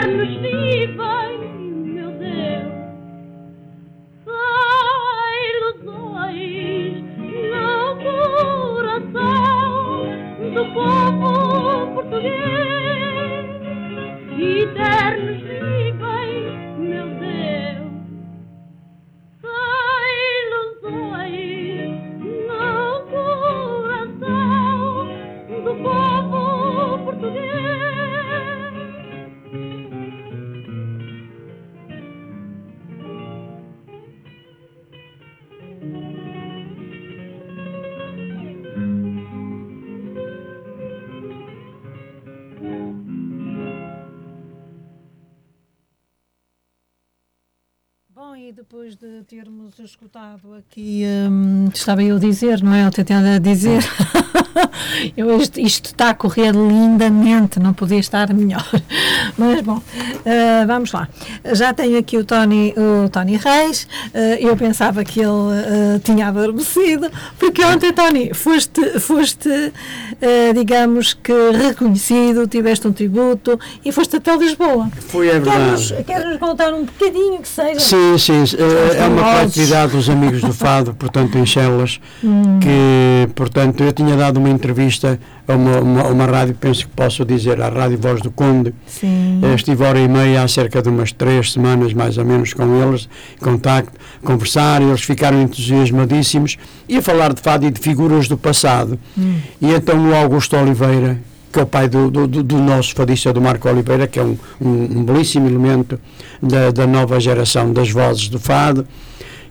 barnuśliwej depois de termos escutado aqui, hum, estava eu a dizer, não é? Eu tentando a dizer, eu, isto, isto está a correr lindamente, não podia estar melhor. Mas bom, ah, vamos lá. Já tenho aqui o Tony, o Tony Reis, ah, eu pensava que ele ah, tinha adormecido, porque ontem, Tony, foste, foste digamos que reconhecido, tiveste um tributo e foste até Lisboa. Foi, é verdade. queres bocadinho um bocadinho que seja? Sim, sim, eh, é uma coletividade dos amigos do Fado, portanto, em Chelas, Hum. que, portanto, eu tinha dado uma entrevista a uma, uma, uma rádio, penso que posso dizer, à Rádio Voz do Conde. Sim. Eh, Estive hora e meia, há cerca de umas três semanas, mais ou menos, com eles, em contacto, conversar, e eles ficaram entusiasmadíssimos, e a falar de fado e de figuras do passado. E então o Augusto Oliveira, que é o pai do, do, do- do nosso fadista, do Marco Oliveira, que é um, um, um belíssimo elemento da, da nova geração das vozes do fado,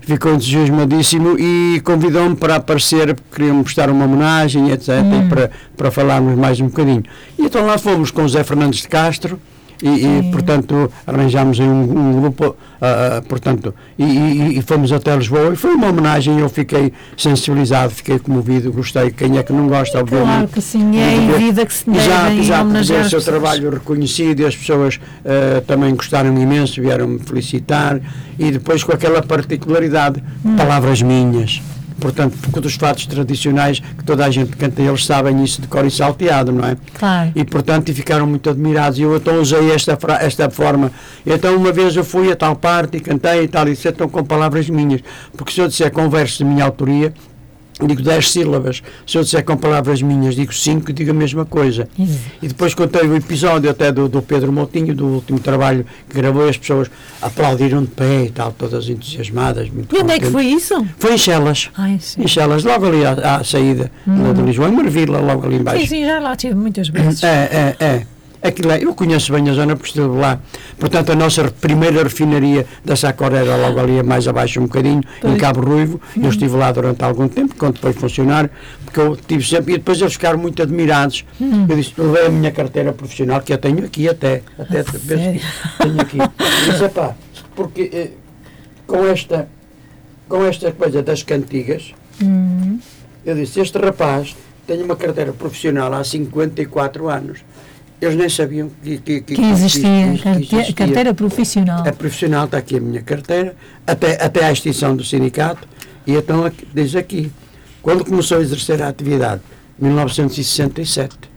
ficou entusiasmadíssimo e convidou-me para aparecer, porque queriam prestar uma homenagem, etc., e para, para falarmos mais um bocadinho. E então lá fomos com o Zé Fernandes de Castro, e, e, portanto arranjámos um, um grupo, ah, portanto, e, e- e fomos até Lisboa, e foi uma homenagem, eu fiquei sensibilizado, fiquei comovido, gostei, quem é que não gosta, Claro obviamente. que sim, é em vida que se Exato, exato, porque homenagear o seu trabalho reconhecido e as pessoas eh, também gostaram imenso, vieram-me felicitar e depois com aquela particularidade, Hum. palavras minhas. Portanto, porque dos fatos tradicionais que toda a gente canta, eles sabem isso de cor e salteado, não é? Claro. E portanto e ficaram muito admirados. E eu então usei esta, esta forma. Então uma vez eu fui a tal parte e cantei e tal, e disse então com palavras minhas. Porque se eu disser com versos de minha autoria, digo 10 sílabas. Se eu disser com palavras minhas, digo 5 e digo a mesma coisa. Exato. E depois contei o episódio até do, do Pedro Moutinho, do último trabalho que gravou, e as pessoas aplaudiram de pé e tal, todas entusiasmadas. Muito E onde é que foi isso? Foi em Chelas. Sim. Em Chelas, logo ali à, à saída lá de Lisboa, em Marvila, logo ali embaixo. Sim, sim, já lá tive muitas vezes. É, é, é. Aquilo é. Eu conheço bem a zona porque estive lá. Portanto, a nossa primeira refinaria da Sacor era logo ali mais abaixo um bocadinho, em Pois. Cabo Ruivo. Eu estive lá durante algum tempo, quando foi funcionário, porque eu tive sempre. E depois eles ficaram muito admirados. Eu disse, levei a minha carteira profissional, que eu tenho aqui até. até sério? tenho aqui. Disse, pá, porque eh, com esta, com esta coisa das cantigas, Hum, eu disse, este rapaz tem uma carteira profissional há 54 anos. Eles nem sabiam que, que, que existia, que carte- existia. carteira profissional. É profissional, está aqui a minha carteira, até, até à extinção do sindicato, e então diz aqui, quando começou a exercer a atividade? 1967.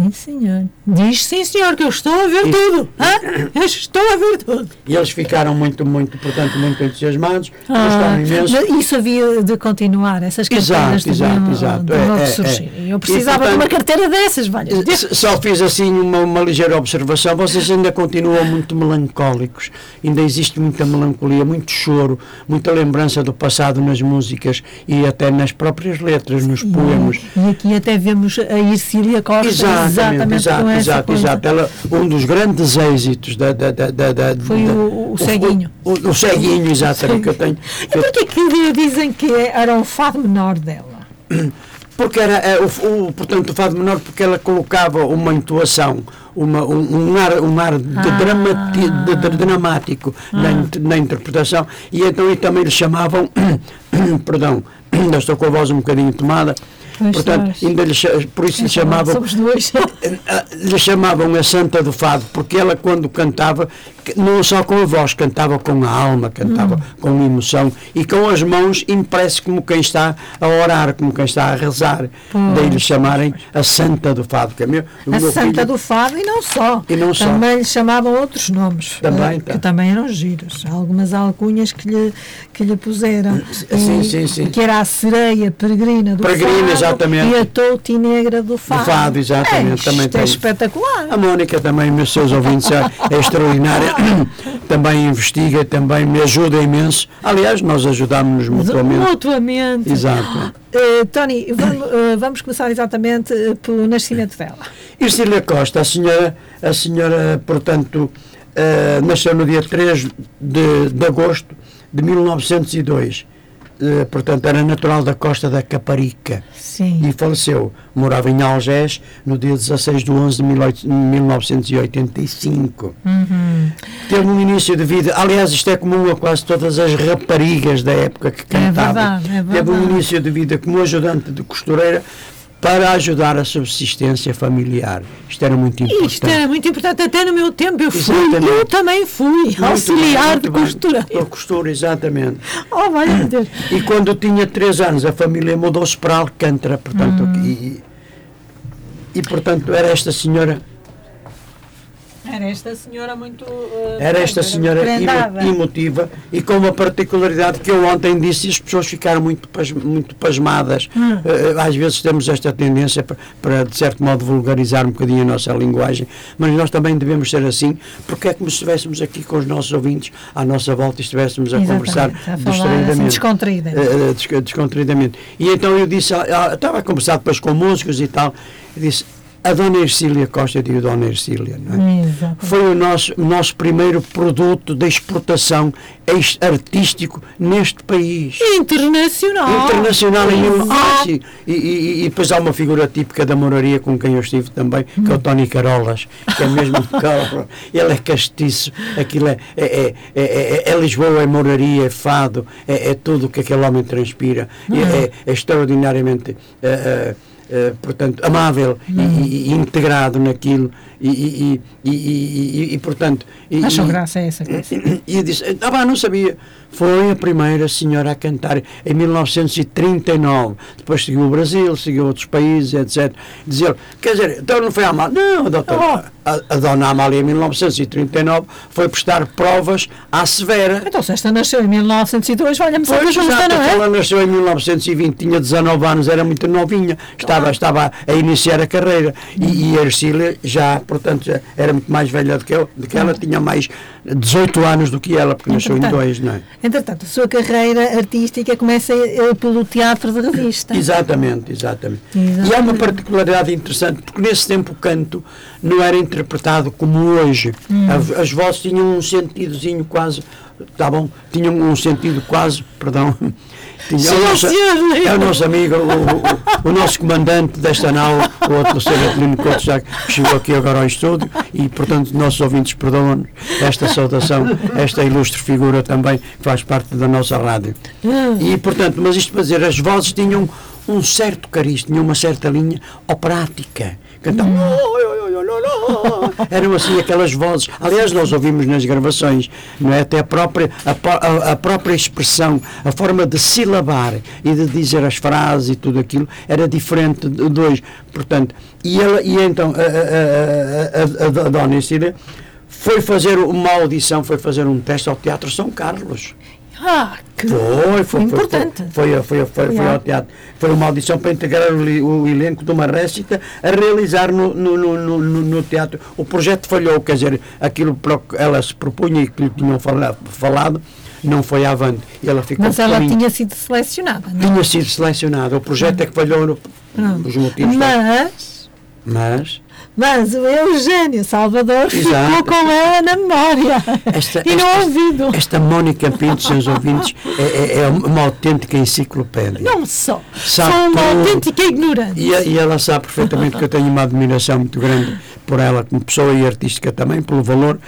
Sim, senhor. Diz sim, senhor, que eu estou a ver E- tudo. Hã? Eu estou a ver tudo. E eles ficaram muito, muito, portanto, muito entusiasmados, Ah, isso havia de continuar, essas carteiras Exato, exato, deviam, exato. deviam É, é, surgir. é. Eu E, precisava de uma portanto, carteira dessas, valha. S- Só fiz assim uma, uma ligeira observação. Vocês ainda continuam muito melancólicos, ainda existe muita melancolia, muito choro, muita lembrança do passado nas músicas e até nas próprias letras, nos poemas. E aqui até vemos a Ircília Costa Exatamente, exato, exato, exato. Ela, um dos grandes êxitos da. da, da, da- Foi da- o- o ceguinho. O, o, o ceguinho, exatamente, que eu tenho. E que eu- porquê que dizem que era um fado menor dela? Porque era, é, o, o, portanto, o fado menor, porque ela colocava uma intuação, uma, um, um ar, um ar de, Ah. dramati, de, de- dramático na, in- na interpretação, e então e também lhe chamavam, perdão, ainda estou com a voz um bocadinho tomada, Pois portanto, estás. ainda lhe, por isso lhe chamavam Somos dois. eh, lhe chamavam a Santa do Fado, porque ela quando cantava, não só com a voz, cantava com a alma, cantava com emoção e com as mãos impresso como quem está a orar, como quem está a rezar. Daí lhe chamarem a Santa do Fado, que é meu, A meu Santa filho- do Fado e não só. E não só. Também lhe chamavam outros nomes. Também, eh, tá. Que também eram giros. Algumas alcunhas que lhe, que lhe puseram. Sim, E- sim, sim. Que era a sereia peregrina do Peregrina, Fado exatamente. e a touti negra do Fado. Fado, exatamente, É, também isto é tem. espetacular. A Mónica também, meus seus ouvintes, é, é extraordinária. também investiga, também me ajuda imenso. Aliás, nós ajudámos-nos mutuamente. Mutuamente. Exato. Eh, Tony, vamos, eh, vamos começar exatamente eh, pelo nascimento dela. Ercília Costa, a senhora, a senhora portanto, nasceu no dia 3 de, de agosto de 1902. Eh, portanto, era natural da Costa da Caparica Sim. e faleceu. Morava em Algés no dia 16 de 11 de 18 1985. Uhum. Teve um início de vida, aliás, isto é comum a quase todas as raparigas da época que cantavam. verdade, é Teve um verdade. início de vida como ajudante de costureira para ajudar a subsistência familiar. Isto era muito importante. Isto era muito importante, até no meu tempo eu fui, Exatamente. eu também fui Muito auxiliar bem, de costura. A costura, exatamente. Oh, vai meu Deus. E quando tinha três anos, a família mudou-se para Alcântara, portanto, Hum. e, e, portanto era esta senhora Era esta senhora muito. eh, Era esta senhora prendada. emo- emotiva e com uma particularidade que eu ontem disse e as pessoas ficaram muito, pas- muito pasmadas. Hum. Eh, às vezes temos esta tendência para, para, de certo modo, vulgarizar um bocadinho a nossa linguagem, mas nós também devemos ser assim, porque é como se estivéssemos aqui com os nossos ouvintes à nossa volta e estivéssemos a Exatamente, conversar a falar assim, distraidamente. descontraída. Eh, descontraídamente. E então eu disse, ah, ah, estava a conversar depois com músicos e tal, eu disse, a Dona Ercília Costa, digo Dona Ercília, não é? Foi o nosso, nosso primeiro produto de exportação ex- artístico neste país. Internacional. Internacional sim. e, e- e depois há uma figura típica da moraria com quem eu estive também, que é o Tony Carolas, que é mesmo Carolas. Ele é castiço, aquilo é, é, é, é, é- é Lisboa, é moraria, é fado, é, é tudo o que aquele homem transpira. E É, é extraordinariamente. Eh, portanto, amável e, e integrado naquilo e, e, e, e, portanto e, Acham graça essa coisa. e disse, ah, pá, não sabia. Foi a primeira senhora a cantar em 1939. Depois seguiu o Brasil, seguiu outros países, etc. Dizer, quer dizer, então não foi a Amália. Não, a, doutora, a, a dona Amália, em 1939, foi prestar provas à Severa. Então, se esta nasceu em 1902, valha-me Santa Pois, Justa, exato, não é? ela nasceu em 1920, tinha 19 anos, era muito novinha, estava, estava a iniciar a carreira. E, e a Ercília já, portanto, já era muito mais velha do que, eu, do que ela, tinha mais 18 anos do que ela, porque nasceu em dois, não é? Entretanto, a sua carreira artística começa eh, pelo teatro de revista. Exatamente, exatamente. E há uma Exatamente. particularidade interessante, porque nesse tempo o canto não era interpretado como hoje. As, as vozes tinham um sentidozinho quase, tá bom? Tinham um sentido quase, perdão. É, o nosso, é o nosso amigo, o, o- o nosso comandante desta nau, o outro Sr. Adelino Couto, já que chegou aqui agora ao estúdio, e portanto nossos ouvintes perdoam-nos esta saudação, esta ilustre figura também, que faz parte da nossa rádio. Ah, E, portanto, mas isto para dizer, as vozes tinham um certo cariz, tinham uma certa linha operática. Cantavam. Não, não. Eram assim aquelas vozes. Aliás, nós ouvimos nas gravações, não é? Até a própria, a, a- própria expressão, a forma de silabar e de dizer as frases e tudo aquilo era diferente de hoje. Portanto, e, ela, e então a, a, a, a, Dona Isília foi fazer uma audição, foi fazer um teste ao Teatro São Carlos. Ah, que Foi, foi, importante. Foi, foi, foi, foi, ao teatro. Foi uma audição para integrar o, elenco de uma récita a realizar no, no, no, no, teatro. O projeto falhou, quer dizer, aquilo que ela se propunha e que lhe tinham fala- falado não foi avante. Ela ficou Mas ela tinha sido selecionada, não é? Tinha sido selecionada. O projeto é que falhou no, os motivos. Mas, Mas mas o Eugênio Salvador ficou Exato. com ela na memória esta, e no esta- ouvido. esta Mónica Pinto, seus ouvintes, é, é- é uma autêntica enciclopédia. Não só. Sabe Sou uma tudo. autêntica ignorante. E, e ela sabe perfeitamente que eu tenho uma admiração muito grande por ela, como pessoa e artística também, pelo valor,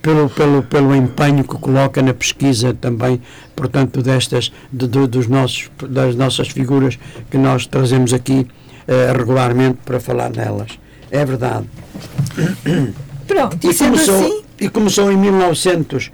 pelo, pelo, pelo empenho que coloca na pesquisa também, portanto, destas, de- de- dos nossos, das nossas figuras que nós trazemos aqui eh, regularmente para falar nelas. É verdade. Pronto, e começou, assim, e começou em 1900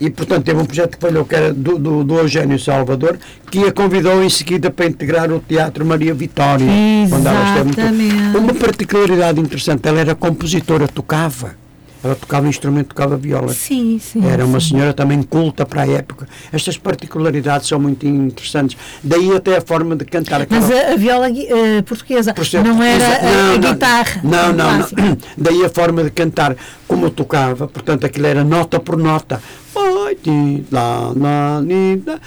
e portanto teve um projeto que falhou que era do, do, do Eugênio Salvador que a convidou em seguida para integrar o Teatro Maria Vitória quando ela esteve muito- Exatamente. uma particularidade interessante ela era compositora, tocava ela tocava instrumento, tocava viola sim, sim. era uma sim. senhora também culta para a época estas particularidades são muito interessantes daí até a forma de cantar aquela Mas a, a viola eh, portuguesa por ser não era portuguesa. a, a Não, não, guitarra. Não, não, não. Daí a forma de cantar, como eu tocava, portanto aquilo era nota por nota.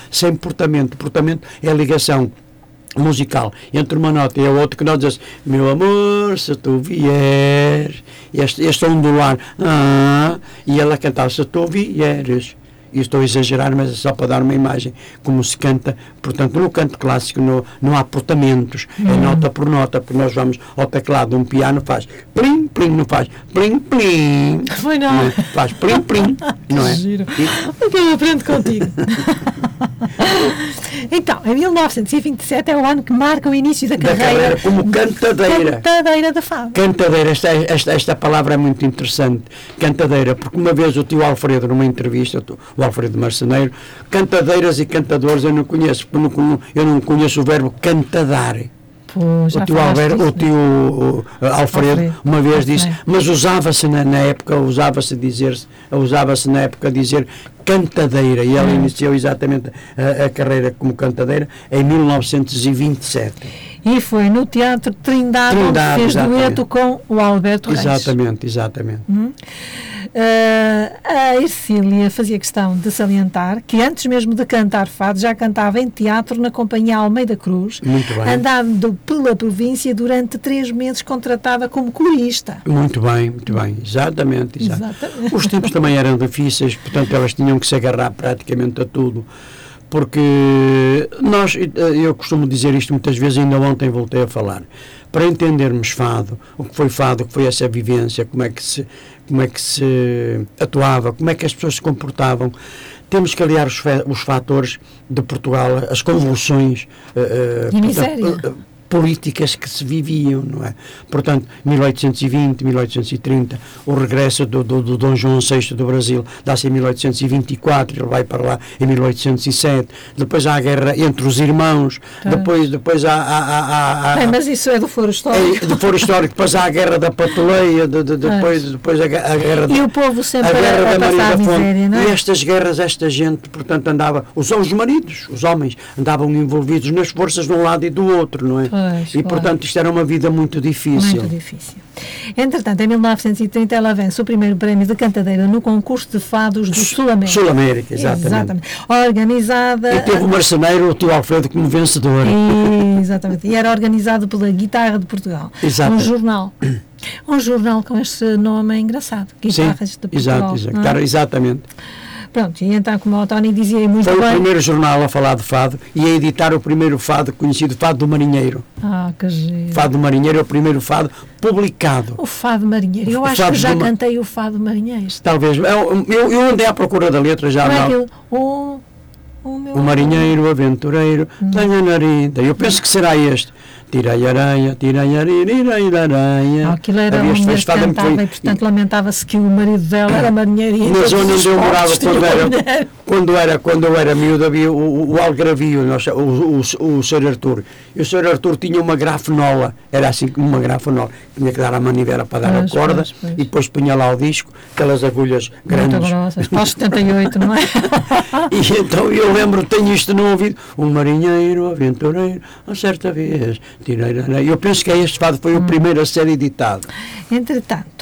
Sem portamento. Portamento é a ligação musical entre uma nota e a outra que nós dizemos meu amor se tu vieres este, este ondular ah, e ela cantar se tu vieres e estou a exagerar, mas é só para dar uma imagem como se canta, portanto no canto clássico no, não há portamentos é nota por nota, porque nós vamos ao teclado um piano faz plim, plim, não faz plim, plim Foi não. é? faz plim, plim não é? Giro. E- eu aprendo contigo. então, em 1927 é o ano que marca o início da da carreira, carreira como cantadeira cantadeira da Fábio. Cantadeira, esta, esta, esta palavra é muito interessante. Cantadeira, porque uma vez o tio Alfredo, numa entrevista, o Alfredo Marceneiro, cantadeiras e cantadores eu não conheço, porque eu não, conhe- eu não conheço o verbo cantadar. Pô, já o tio, falaste Alberto, o disso, tio uh, Alfredo, Alfredo. uma vez disse, Alfredo. mas usava-se na, na época, usava-se dizer, usava-se na época dizer cantadeira, e ela Hum. iniciou exatamente a, a carreira como cantadeira em 1927. E foi no Teatro Trindade, Trindade, onde fez exatamente. dueto com o Alberto Reis. Exatamente, exatamente. Ah, a Ercília fazia questão de salientar que antes mesmo de cantar fado já cantava em teatro na Companhia Almeida Cruz, Muito bem. andando pela província durante três meses contratada como corista. Muito bem, muito bem, exatamente, exato. Exatamente. Os tempos também eram difíceis, portanto elas tinham que se agarrar praticamente a tudo, porque nós, eh, eu costumo dizer isto muitas vezes, ainda ontem voltei a falar, para entendermos fado, o que foi fado, o que foi essa vivência, como é que se, como é que se atuava, como é que as pessoas se comportavam, temos que aliar os, os fatores de Portugal, as convulsões eh, eh, E miséria. portanto, eh, políticas que se viviam, não é? Portanto, 1820, 1830, o regresso do, do, do Dom João VI do Brasil dá-se em 1824, ele vai para lá em 1807, depois há a guerra entre os irmãos, Tá. depois, depois há, há, há, há- Bem, mas isso é do foro histórico. é, de foro histórico, depois há a guerra da patuleia, de, de- depois, depois a, a guerra E da o povo sempre a guerra a, a da Maria da Fonte. miséria, não E é? estas guerras, esta gente, portanto, andava, os, os maridos, os homens, andavam envolvidos nas forças de um lado e do outro, não é? Pois, e, claro. portanto, isto era uma vida muito difícil. Muito difícil. Entretanto, em 1930 ela vence o primeiro prémio de cantadeira no concurso de fados do Sul América. Sul América, exatamente. Organizada. E teve o marceneiro, o tio Alfredo, como vencedor. Exatamente. E era organizado pela Guitarra de Portugal. Exato. Um jornal. Um jornal com este nome engraçado. Sim, Guitarras de Portugal. exato, exato. é? Exatamente. Pronto, e então, como o Tony dizia e muito Foi o bem. primeiro jornal a falar de fado e a editar o primeiro fado conhecido, Fado do Marinheiro. Ah, que giro. Fado do Marinheiro é o primeiro fado publicado. O Fado Marinheiro. Eu O acho que já cantei o Fado Marinheiro. Talvez. Eu, eu, eu andei à procura da letra já. Não é aquilo? O, o O marinheiro aventureiro Hum. tem a narida. Eu penso que será este. Areia, tirei areia. Ah, Aquilo era Havia uma mulher festival cantava muito- e, portanto, lamentava-se que o marido dela era marinheiro na zona onde eu morava quando era, quando era, quando eu era miúdo havia o, o Algravio, o, o, o Sr. Artur. E o Sr. Artur tinha uma grafenola, era assim como uma grafenola, tinha que dar a manivela para dar Pois, a corda pois, pois. e depois punha lá o disco, aquelas agulhas Muito grandes. grossas, para os 78, não é? E então eu lembro, tenho isto no ouvido, um marinheiro aventureiro, a certa vez. Eu penso que este fado foi o primeiro a ser editado. Entretanto,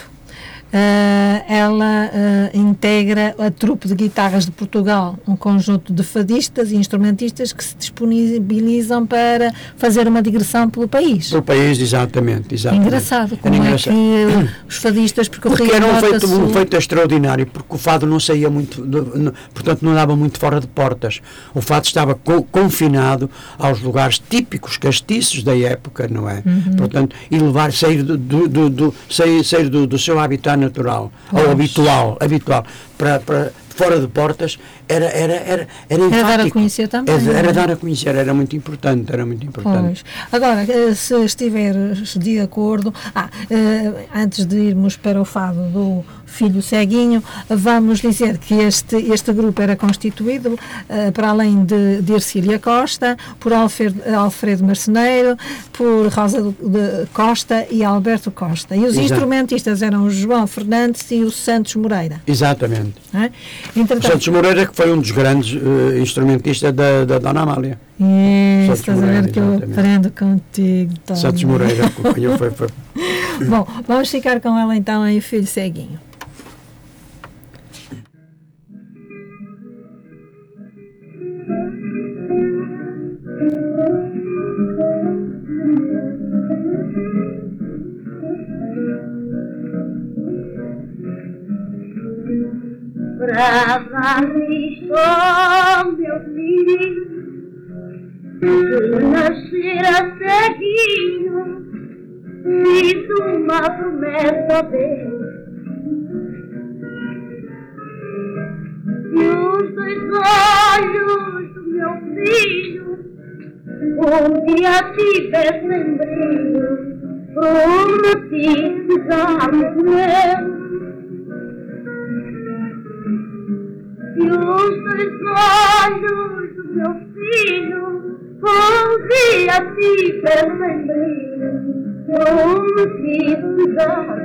eh, ela eh, integra a trupe de guitarras de Portugal, um conjunto de fadistas e instrumentistas que se disponibilizam para fazer uma digressão pelo país. Do país, exatamente. exatamente. Engraçado, Era como engraçado. é que os fadistas percorriam Porque era um feito, um feito extraordinário, porque o fado não saía muito, de- portanto não dava muito fora de portas. O fado estava co- confinado aos lugares típicos castiços da época, não é? Uhum. Portanto, e levar, sair do, do, do- do- sair, sair do, do seu habitat natural, Pois. ou habitual, habitual, para, para fora de portas, era, era, era, era Era dar a conhecer também, Era, não é? era dar a conhecer, era muito importante, era muito importante. Pois. Agora, eh, se estiveres de acordo, ah, eh, antes de irmos para o fado do filho ceguinho, vamos dizer que este, este grupo era constituído, eh, para além de, de Ercília Costa, por Alfredo, Alfredo Marceneiro, por Rosa Costa e Alberto Costa. E os Exato. instrumentistas eram o João Fernandes e o Santos Moreira. Exatamente. é? O Entretanto, Santos Moreira, que foi um dos grandes eh, instrumentistas da, da Dona Amália. Isso, estás a ver que eu aprendo contigo. Tony. Santos Moreira acompanhou, foi, foi. Bom, vamos ficar com ela então aí, filho ceguinho. Isto ao meu filho que nascera ceguinho fiz uma promessa a Deus. E os dois olhos do meu filho um dia tivessem brilho prometi cuidar-me meu E os olhos do meu filho um dia tivessem brilho, prometi cuidar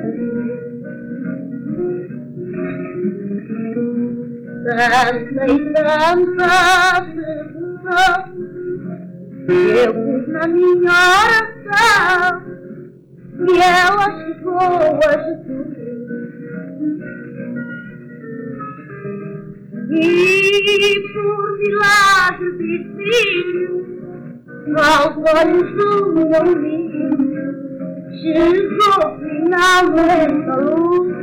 Tanta e tanta que eu na minha oração e ela chegou a Jesus. E por milagre divino, aos olhos do meu menino, chegou finalmente a luz.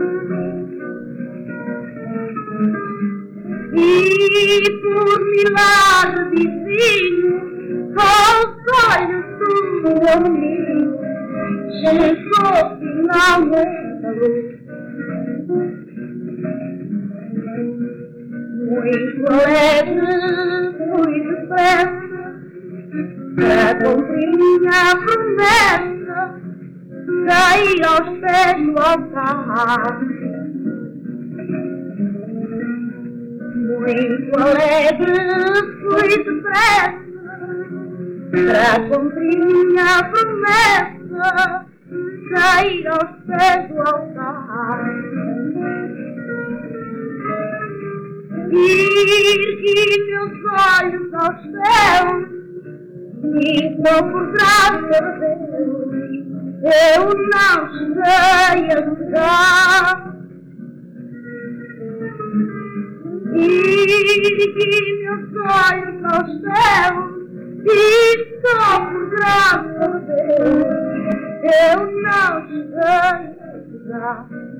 E por milagre divino, aos olhos do meu menino, chegou finalmente a luz. Muito alegre, fui depressa para cumprir promessa, caí aos pés do altar. Muito alegre, fui depressa para cumprir minha promessa, Ergui meus olhos ao céu e só por graça eu não cheguei a duvidar. Ergui meus olhos ao céu e só por graça eu não cheguei a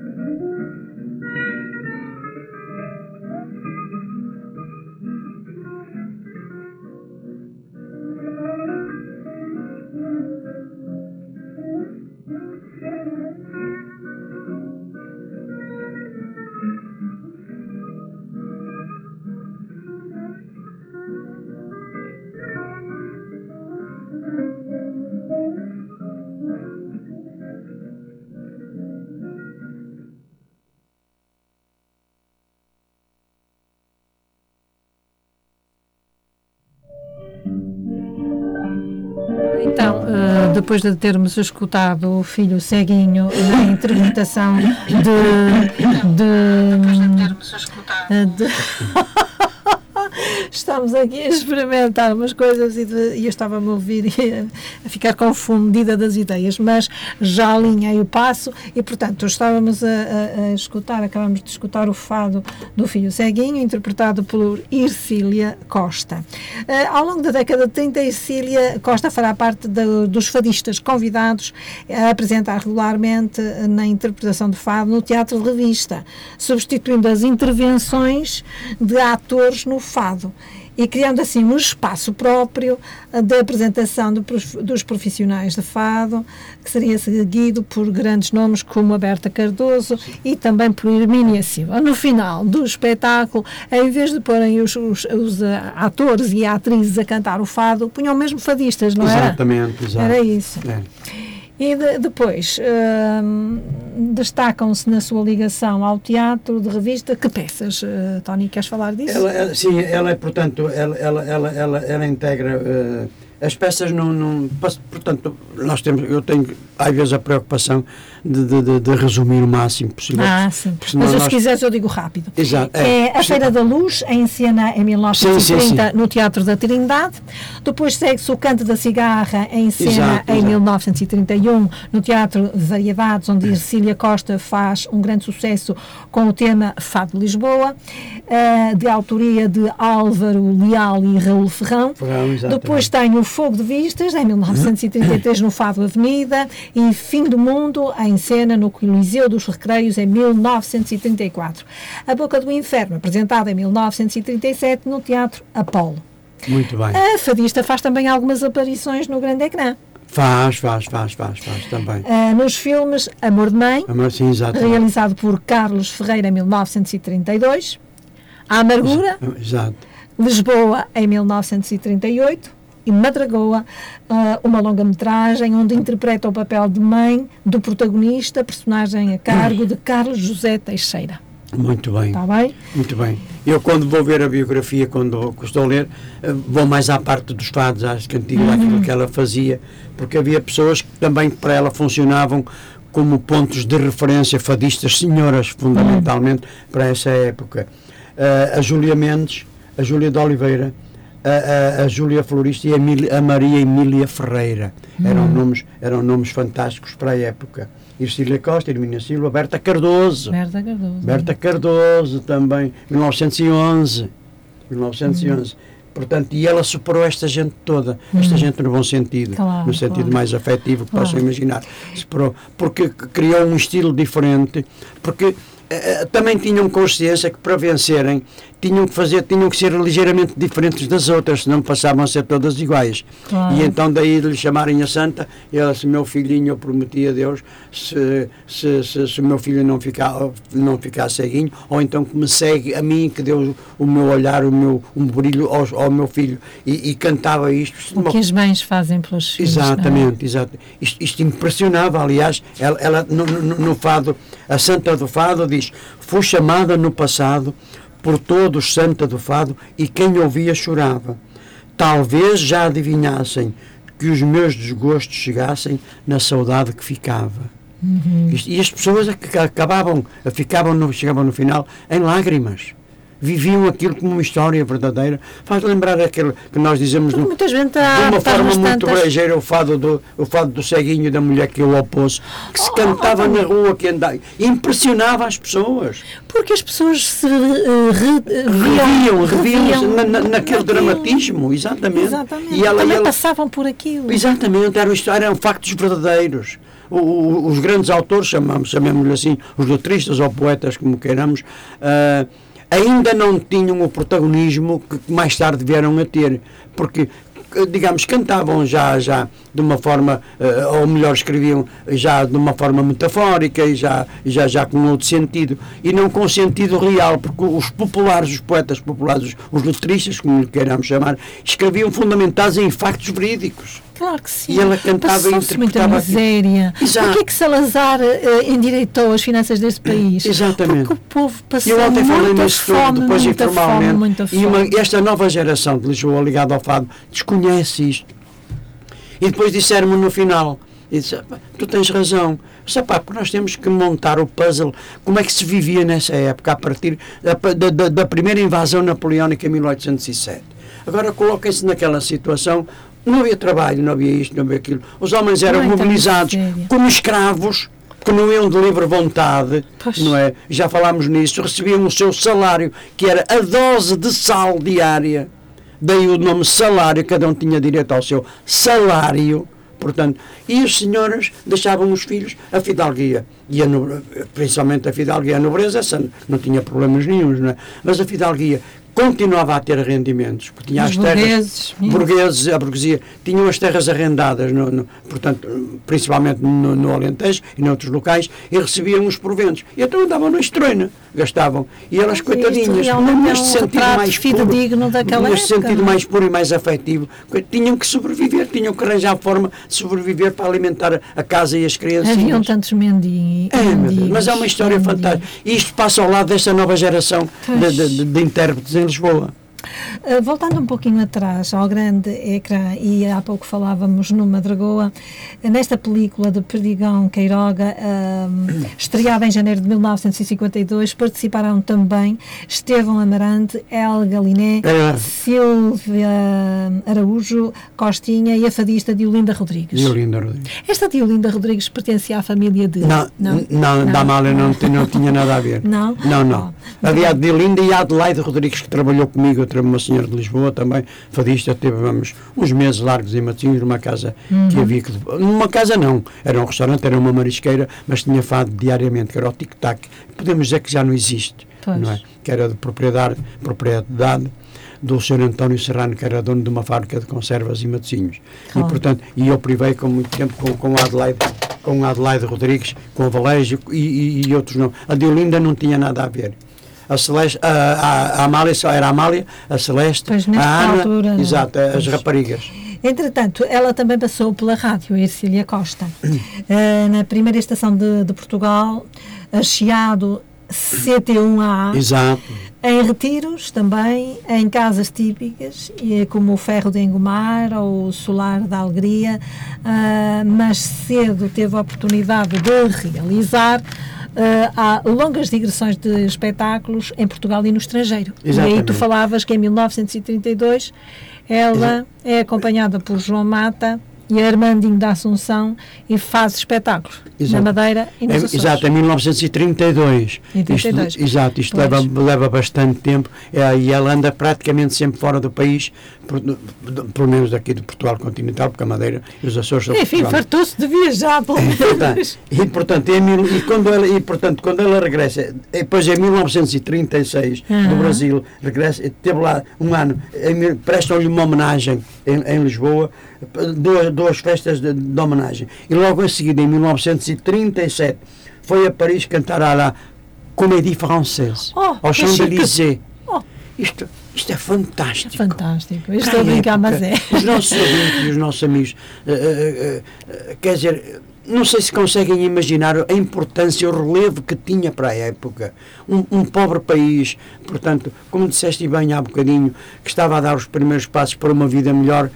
depois de termos escutado o filho ceguinho na interpretação de. de, de estamos aqui a experimentar umas coisas e, de, e eu estava-me a ouvir e a, ficar confundida das ideias, mas já alinhei o passo e, portanto, estávamos a, a, a escutar, acabamos de escutar o fado do Filho Ceguinho, interpretado por Ircília Costa. Uh, ao longo da década de 30, Ircília Costa fará parte de, dos fadistas convidados a apresentar regularmente na interpretação de fado no teatro de revista, substituindo as intervenções de atores no fado e criando assim um espaço próprio da apresentação do, dos profissionais de fado, que seria seguido por grandes nomes como a Berta Cardoso e também por Hermínia Silva. No final do espetáculo, em vez de porem os, os, os atores e atrizes a cantar o fado, punham mesmo fadistas, não era? Exatamente, exato. Era isso. É. E de, depois uh, destacam-se na sua ligação ao teatro de revista que peças, uh, Tony, queres falar disso? Ela, ela, sim, ela é, portanto, ela, ela, ela, ela, ela integra uh, as peças não, não, portanto nós temos eu tenho às vezes a preocupação de, de, de resumir o máximo possível. Ah sim. Mas nós... se quiseres eu digo rápido. Exato, é, é a Feira da Luz em cena em 1930 sim, sim, sim. no Teatro da Trindade. Depois segue-se o Canto da Cigarra em cena exato, em exato. 1931 no Teatro de Variedades onde Ercília Costa faz um grande sucesso com o tema Fado de Lisboa uh, de autoria de Álvaro Leal e Raul Ferrão, Ferrão depois tem o Fogo de Vistas, em 1933, no Fado Avenida, e Fim do Mundo, em cena no Coliseu dos Recreios, em 1934. A Boca do Inferno, apresentada em 1937 no Teatro Apolo. Muito bem. A fadista faz também algumas aparições no grande ecrã. Faz, faz, faz, faz, faz também. Uh, nos filmes Amor de Mãe, Amor, sim, realizado por Carlos Ferreira em 1932, A Amargura, exato. Lisboa em 1938, e Madragoa, uh, uma longa-metragem onde interpreta o papel de mãe do protagonista, personagem a cargo de Carlos José Teixeira. Muito bem. Está bem? Muito bem. Eu, quando vou ver a biografia, quando estou a ler, eh, vou mais à parte dos fados, às cantigas, uhum. aquilo que ela fazia, porque havia pessoas que também para ela funcionavam como pontos de referência, fadistas, senhoras, fundamentalmente, uhum. para essa época. Uh, a Júlia Mendes, a Júlia de Oliveira, a, a, a Júlia Florista e a, Emília, a, Maria Emília Ferreira. Hum. Eram, nomes, eram nomes fantásticos para a época. Ircília Costa, Hermínia Silva, Berta Cardoso. Berta Cardoso. Berta Cardoso também, 1911. 1911. Hum. Portanto, e ela superou esta gente toda, esta hum. gente no bom sentido, claro, no sentido claro. mais afetivo que claro. possam imaginar. Superou, porque criou um estilo diferente, porque eh, também tinham consciência que para vencerem tinham que fazer, tinham que ser ligeiramente diferentes das outras, senão passavam a ser todas iguais. Claro. E então daí de lhe chamarem a santa, ela se meu filhinho, eu prometi a Deus, se, se, se, se meu filho não ficar, não ficar ceguinho, ou então que me segue a mim, que deu o meu olhar, o meu um brilho ao, ao meu filho. E, e, cantava isto. O que as mães fazem pelos filhos. É? Exatamente, é? exato. Isto, isto impressionava, aliás, ela, ela no, no, no fado, a santa do fado diz Foi chamada no passado por todos santa do fado e quem ouvia chorava. Talvez já adivinhassem que os meus desgostos chegassem na saudade que ficava. Uhum. E as pessoas acabavam, ficavam no, chegavam no final em lágrimas viviam aquilo como uma história verdadeira. Faz lembrar aquele que nós dizemos no, de uma forma muito brejeira o fado, do, o fado do ceguinho da mulher que o opôs, que se oh, cantava oh, na rua, que andava, impressionava as pessoas. Porque as pessoas se uh, re, reviam, reviam, reviam na, na, naquele dramatismo, exatamente. exatamente. E ela, Também ela, passavam por aquilo. Exatamente, eram, eram factos verdadeiros. O, o, os grandes autores, chamamos, chamemos-lhe assim, os letristas ou poetas, como queiramos, uh, ainda não tinham o protagonismo que mais tarde vieram a ter, porque digamos, cantavam já, já de uma forma, uh, ou melhor, escreviam já de uma forma metafórica e já, já, já com outro sentido, e não com sentido real, porque os populares, os poetas populares, os, os letristas, como lhe queiramos chamar, escreviam fundamentados em factos verídicos. Claro que sim. E ela cantava e interpretava. muita miséria. Exato. Porquê que Salazar uh, endireitou as finanças deste país? Exatamente. Porque o povo passou Eu ontem falei nisso fome, depois muita informalmente. Fome, muita fome. E uma, esta nova geração de Lisboa ligada ao fado desconhece isto. E depois disseram-me no final, e disse, "Pá, tu tens razão. Disse, "Pá, porque nós temos que montar o puzzle, como é que se vivia nessa época, a partir da, da- da- primeira invasão napoleónica em 1807. Agora coloquem-se naquela situação, não havia trabalho, não havia isto, não havia aquilo. Os homens eram Ai, tão mobilizados como escravos, que não iam de livre vontade, Pois. não é? Já falámos nisso, recebiam o seu salário, que era a dose de sal diária. Daí o nome salário, cada um tinha direito ao seu salário. Portanto, e as senhoras deixavam os filhos a fidalguia. E a principalmente a fidalguia, a nobreza, não tinha problemas nenhums, não é? Mas a fidalguia continuava a ter rendimentos, porque tinha Os as terras burgueses, burgueses, a burguesia, tinham as terras arrendadas, no, no- portanto, principalmente no, no Alentejo e noutros locais, e recebiam os proventos. E então andavam na estroina, gastavam. E elas, Isto coitadinhas, neste é um sentido mais puro, neste época, sentido não é? mais puro e mais afetivo, tinham que sobreviver, tinham que arranjar forma de sobreviver para alimentar a, casa e as crianças. Haviam tantos mendi É, mendigos. mas é uma história mendigos. fantástica. E isto passa ao lado desta nova geração de, de- de- de intérpretes em Lisboa. Uh, voltando um pouquinho atrás ao grande ecrã, e há pouco falávamos no Madragoa, nesta película de Perdigão Queiroga, um, estreada em janeiro de 1952, participaram também Estevão Amarante, El Galiné, É. Silvia Araújo, Costinha e a fadista Diolinda Rodrigues. Diolinda Rodrigues. Esta Diolinda Rodrigues pertencia à família de. Não, não, não, da Amália não, não tinha nada a ver. Não? Não, não. Havia a Delinda e a Adelaide Rodrigues, que trabalhou comigo, uma senhora de Lisboa também, fadista, tivemos uns meses largos em Matinhos, numa casa Uhum. que havia que. Numa casa não, era um restaurante, era uma marisqueira, mas tinha fado diariamente, que era o tic-tac. Podemos dizer que já não existe, Pois. não é? Que era de propriedade, propriedade do Sr. António Serrano, que era dono de uma fábrica de conservas e matozinhos. Claro. E, portanto, e eu privei com muito tempo com, com Adelaide, com Adelaide Rodrigues, com a Valégia e, e, e outros não. A Diolinda não tinha nada a ver. A, Celeste, a, a, a Amália só era a Amália, a Celeste, Pois, a Ana, altura, não. exato, as Pois. raparigas. Entretanto, ela também passou pela rádio, a Ercília Costa. Eh, na primeira estação de, de Portugal, a Chiado CT1A, Exato. em retiros também, em casas típicas, e como o Ferro de Engomar ou o Solar da Alegria, ah, mas cedo teve a oportunidade de realizar há longas digressões de espetáculos em Portugal e no estrangeiro. E aí tu Exatamente. falavas que em 1932 ela é acompanhada por João Mata e Armandinho da Assunção e faz espetáculos Exato. na Madeira e nos É, Açores. exato, em 1932. Em 32. Isto, exato, isto Pois. leva, leva bastante tempo é, e ela anda praticamente sempre fora do país, pelo menos daqui de Portugal continental, porque a Madeira e os Açores são Enfim, fartou-se de viajar pelo Portanto, e, portanto, em mil- e, quando ela, e portanto, quando ela regressa, depois em 1936, no Aham. Brasil, regressa, teve lá um ano, prestam-lhe uma homenagem em, em Lisboa, duas, duas festas de, de homenagem. E logo a seguir, em 1937, foi a Paris cantar à la Comédie Française, Oh, ao. Champs-Élysées. Oh, Isto, isto é é fantástico. fantástico. Eu estou a brincar, mas é. Os nossos ouvintes e os nossos amigos, eh, quer dizer, não sei se conseguem imaginar a importância, o relevo que tinha para a época. Um, um pobre país, portanto, como disseste bem há bocadinho, que estava a dar os primeiros passos para uma vida melhor,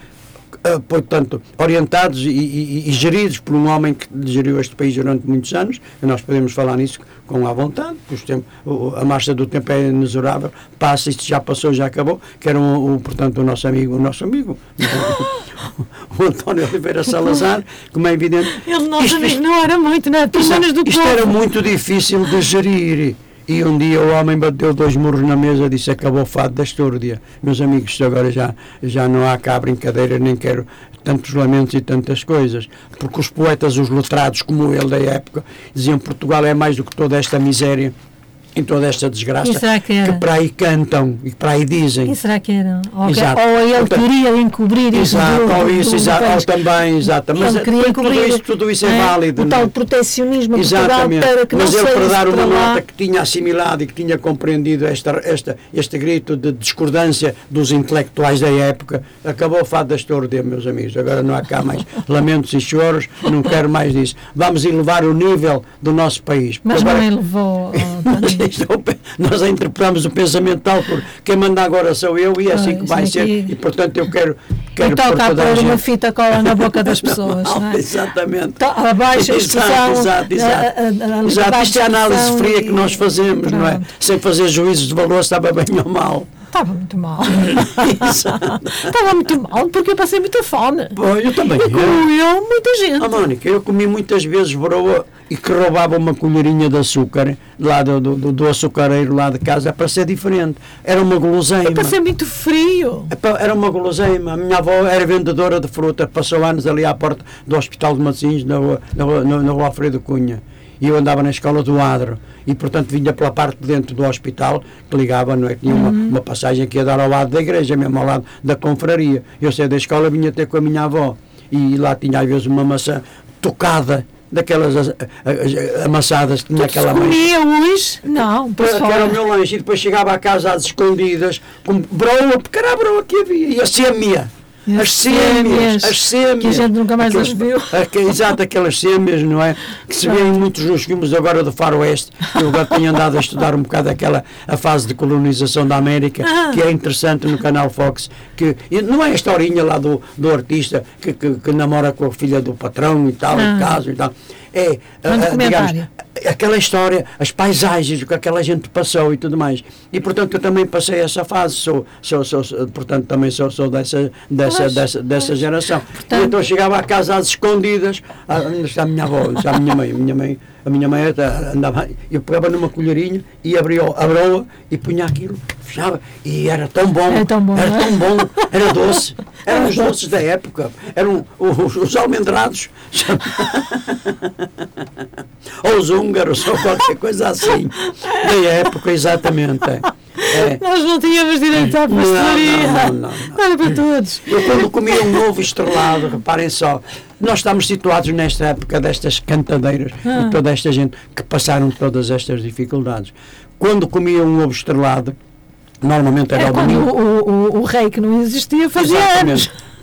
portanto, orientados e, e- e geridos por um homem que geriu este país durante muitos anos, e nós podemos falar nisso com à vontade, porque a marcha do tempo é inexorável, passa, isto já passou, já acabou, que era o, o, portanto, o nosso amigo, o nosso amigo, o António Oliveira Salazar, como é evidente. Ele, nosso isto- amigo, não era muito, não é? Isto povo. era muito difícil de gerir. E um dia o homem bateu dois murros na mesa e disse acabou o fado da estúrdia. Meus amigos, agora já, já não há cá brincadeira, nem quero tantos lamentos e tantas coisas. Porque os poetas, os letrados como ele da época, diziam Portugal é mais do que toda esta miséria e toda esta desgraça será que era? para aí cantam e que para aí dizem. E será que era? Ou, que- Exato. ou ele Portanto, queria encobrir isso Exato, do, ou isso, do- exato, ou também, exato. Mas queria tudo, encobrir isso, tudo isso é, eh, válido. O tal é? a Portugal Exatamente. para que Mas não ele, para dar uma lá. nota que tinha assimilado e que tinha compreendido esta, esta, este grito de discordância dos intelectuais da época, acabou o fado da estúrdia, meus amigos. Agora não há cá mais lamentos e choros, não quero mais disso. Vamos elevar o nível do nosso país. Mas Porque não agora- elevou, Isto é Nós interpretamos o pensamento tal por quem manda agora sou eu e é assim que vai é ser. E portanto eu quero. E quero toca a pôr uma fita cola na boca das pessoas, não é? Exatamente. Então, abaixo a expressão, Exato, exato, exato. a- a- a liberdade Exato, isto é a análise fria e- que nós fazemos, não é? Sem fazer juízos de valor, estava bem ou mal. Estava muito mal. Estava muito mal porque eu passei muita fome. Bom, eu também. E eu- comeu muita gente. Ah, Mónica, eu comi muitas vezes broa e que roubava uma colherinha de açúcar lá do, do, do açucareiro lá de casa para ser diferente. Era uma guloseima. Eu passei muito frio. Era uma guloseima. A minha avó era vendedora de fruta, passou anos ali à porta do Hospital de Matosinhos, na rua, na rua, na- na rua Alfredo Cunha. E eu andava na escola do Adro. E, portanto, vinha pela parte de dentro do hospital, que ligava, não é? Tinha uma, uma passagem que ia dar ao lado da igreja, mesmo ao lado da confraria. Eu saía da escola, vinha ter com a minha avó. E lá tinha, às vezes, uma maçã tocada, daquelas as- as- amassadas, que tinha se aquela mancha. comia hoje? Não, por Que era o meu lanche e depois chegava a casa às escondidas com broa, porque era a broa que havia e a sêmia. As as sêmias, as sêmias. que a gente nunca mais as viu. exato, aquelas sêmias, não é? Que se vêem muitos nos filmes agora do Faroeste. Eu agora tenho andado a estudar um bocado aquela a fase de colonização da América, Ah. que é interessante no canal Fox. Que, não é a historinha lá do, do artista que, que, que namora com a filha do patrão e tal, Ah. e caso e tal. É, ah, ah, digamos, aquela história, as paisagens, que aquela gente passou e tudo mais. E portanto eu também passei essa fase, sou, sou, sou, portanto também sou, sou dessa, dessa, dessa, dessa geração. Portanto- E então chegava a casa às escondidas, a, a minha avó, a minha mãe, a minha mãe, a minha mãe andava, eu pegava numa colherinha e abria a broa e punha aquilo, fechava, e era tão bom, É tão bom, era é? tão bom, era doce, eram os doces da época, eram os, os almendrados. ou os húngaros, ou qualquer coisa assim. Da época, exatamente. É. É. Nós não tínhamos direito à pastelaria. não, não, não, não. Era para todos. Eu quando comia um ovo estrelado, reparem só, nós estamos situados nesta época destas cantadeiras, Ah. de toda esta gente que passaram todas estas dificuldades. Quando comia um ovo estrelado, normalmente era É ao quando domingo. o, o, o rei que não existia fazia anos. Exatamente. Exa-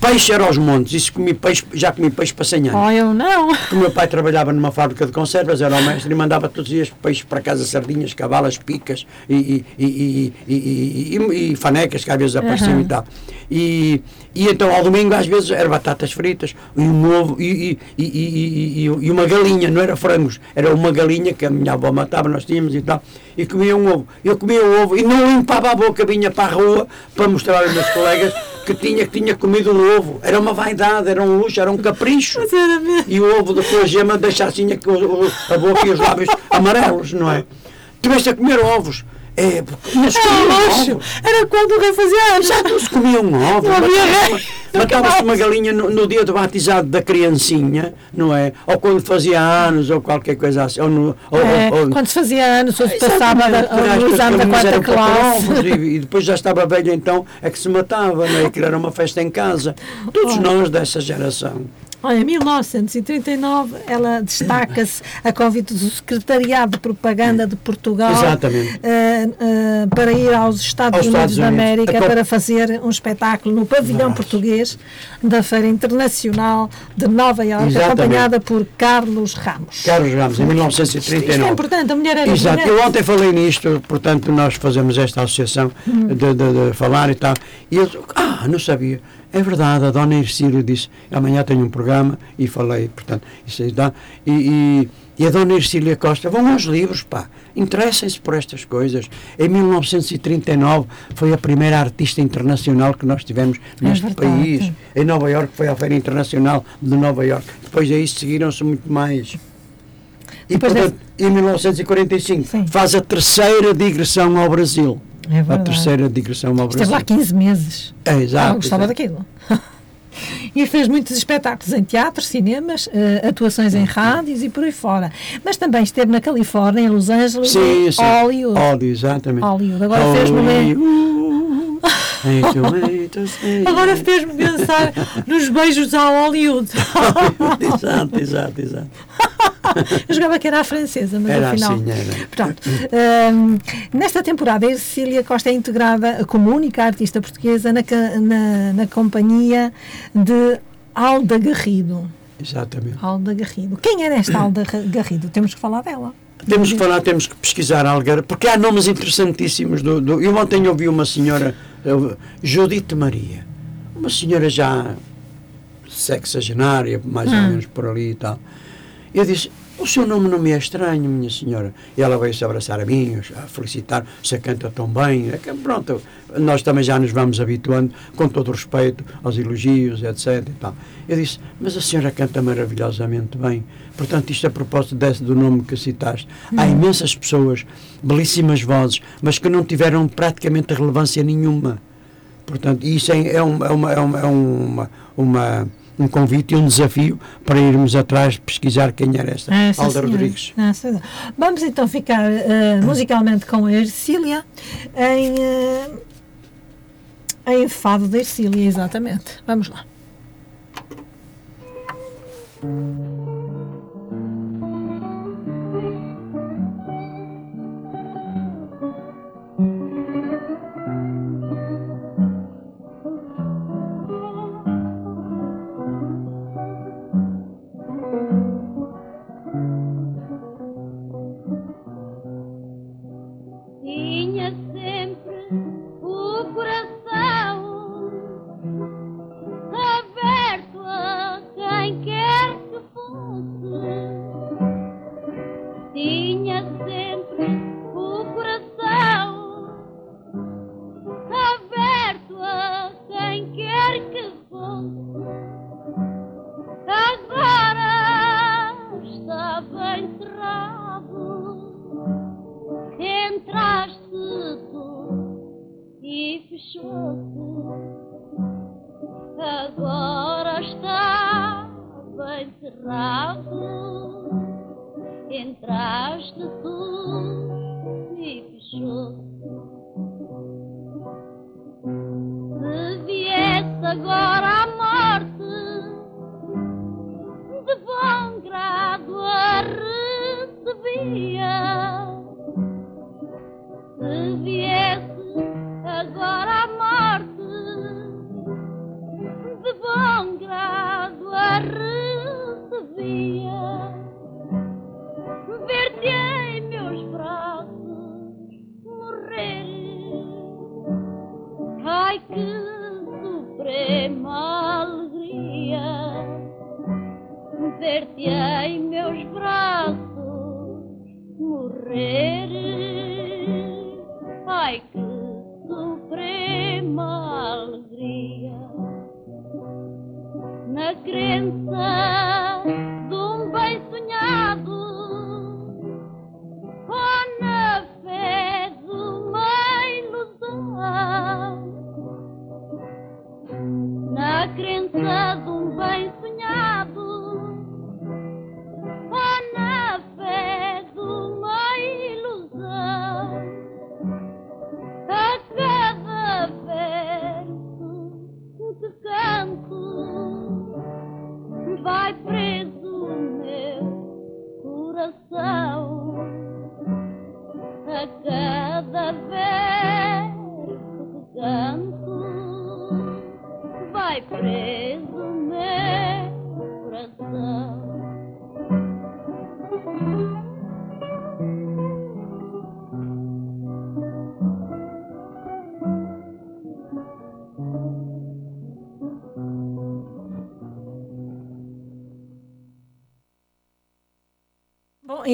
Peixe era aos montes, isso comi peixe, já comi peixe para 100 anos. Oh, eu não. Porque o meu pai trabalhava numa fábrica de conservas, era o mestre e mandava todos os dias peixe para casa, sardinhas, cavalas, picas e, e, e, e, e, e- e fanecas que às vezes apareciam Aham. e tal. E, e então ao domingo às vezes era batatas fritas e um ovo e, e, e, e, e- e uma galinha, não era frangos, era uma galinha que a minha avó matava, nós tínhamos e tal, e comia um ovo. Eu comia o ovo e não limpava a boca, vinha para a rua para mostrar aos meus colegas que tinha, que tinha comido um ovo. Era uma vaidade, era um luxo, era um capricho Mas era mesmo. e o ovo da tua gema deixa assim o- a boca e os lábios amarelos, não é? Tiveste a comer ovos. É, porque Era. Era quando o rei fazia anos. Exato, não se comia um ovo. Não havia Matava-se rei. uma- Matava-se uma galinha no, no dia do batizado da criancinha, não é? Ou quando fazia anos, ou qualquer coisa assim. Ou no, ou, É, ou- quando se fazia anos, ou se passava da- exame quarta classe. E, e depois já estava velha, então é que se matava, não é? Aquilo era uma festa em casa. Todos nós dessa geração. Olha, em 1939 ela destaca-se a convite do Secretariado de Propaganda de Portugal eh, eh, para ir aos Estados Aos Unidos Estados da Unidos. América A co- para fazer um espetáculo no pavilhão Nossa. português da Feira Internacional de Nova Iorque, Exatamente. acompanhada por Carlos Ramos. Carlos Ramos, em Isto é 1939. importante, a mulher era Exato, mulher. eu ontem falei nisto, portanto nós fazemos esta associação Hum. de, de- de falar e tal, e eu, ah, não sabia, é verdade, a dona Ercílio disse, amanhã tenho um programa, e falei, portanto, isso aí dá, e, e, e a dona Ercília Costa, vão aos livros, pá, interessem-se por estas coisas. Em 1939 foi a primeira artista internacional que nós tivemos neste É verdade. país, em Nova Iorque foi a Feira Internacional de Nova Iorque, depois daí seguiram-se muito mais. E, Depois portanto, em 1945 Sim. faz a terceira digressão ao Brasil. É a terceira digressão ao Esteve Brasil. lá 15 meses. É, exato. Ah, gostava exato. daquilo. E fez muitos espetáculos em teatros, cinemas, eh, atuações em rádios e por aí fora. Mas também esteve na Califórnia, em Los Angeles, Sim, em sim. Hollywood. Hollywood, exatamente. Hollywood. Agora fez-me say Agora fez-me pensar nos beijos ao Hollywood. exato, exato, exato. Eu jogava que era a francesa, mas Era afinal. assim, era. Pronto. Hum, nesta temporada, a Cecília Costa é integrada como única artista portuguesa na, na, na companhia de Alda Garrido. Exatamente. Alda Garrido. Quem era esta Alda Garrido? Temos que falar dela. Temos que falar, temos que pesquisar Algarve, porque há nomes interessantíssimos. Do, do, eu ontem ouvi uma senhora, Judite Maria, uma senhora já sexagenária, mais ou Hum. menos por ali e tal. Eu disse, o seu nome não me é estranho, minha senhora. E ela veio se abraçar a mim, a felicitar, você canta tão bem. É pronto, nós também já nos vamos habituando, com todo o respeito, aos elogios, etc. Eu disse, mas a senhora canta maravilhosamente bem. Portanto, isto a propósito desse, do nome que citaste. Há imensas pessoas, belíssimas vozes, mas que não tiveram praticamente relevância nenhuma. Portanto, isso é, é, é, uma, é, uma, é uma, uma- um convite e um desafio para irmos atrás pesquisar quem era esta Ah, Alda senhora. Rodrigues. Ah. Vamos então ficar eh, musicalmente com a Ercília em, eh, em Fado da Ercília, exatamente. Vamos lá.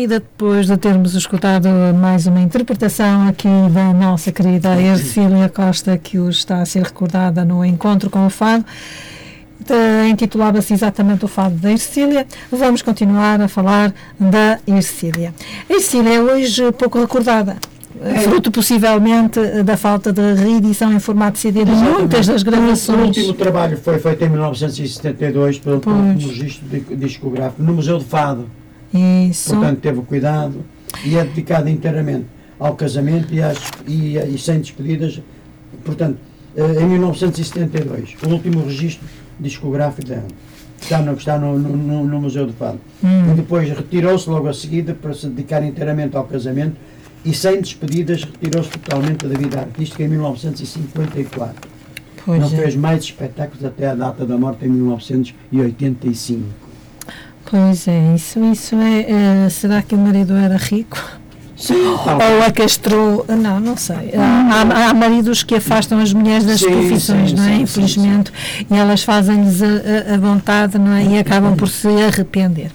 E depois de termos escutado mais uma interpretação aqui da nossa querida Ercília Costa, que hoje está a ser recordada no encontro com o Fado, intitulava-se exatamente o Fado da Ercília, vamos continuar a falar da Ercília. A Ercília é hoje pouco recordada. Fruto possivelmente da falta de reedição em formato CD de muitas das O gravações. último trabalho foi feito em 1972 pelo, pelo registro di- discográfico no Museu de Fado. Isso. Portanto, teve cuidado e é dedicado inteiramente ao casamento e, às, e, e sem despedidas. Portanto, eh, em 1972, o último registro discográfico dela. Está no, está no, no, no- Museu de Fado. Hum. E depois retirou-se logo a seguida para se dedicar inteiramente ao casamento e sem despedidas retirou-se totalmente da vida artística em 1954. Pois Não é. fez mais espetáculos até a data da morte em 1985. Pois é, isso, isso é. Uh, será que o marido era rico? Sim, Ou a castrou, não, não sei. Há, há, maridos que afastam as mulheres das Sim, profissões, sim, não é? Infelizmente, e elas fazem-lhes a, a- vontade, não é? E acabam por se arrepender.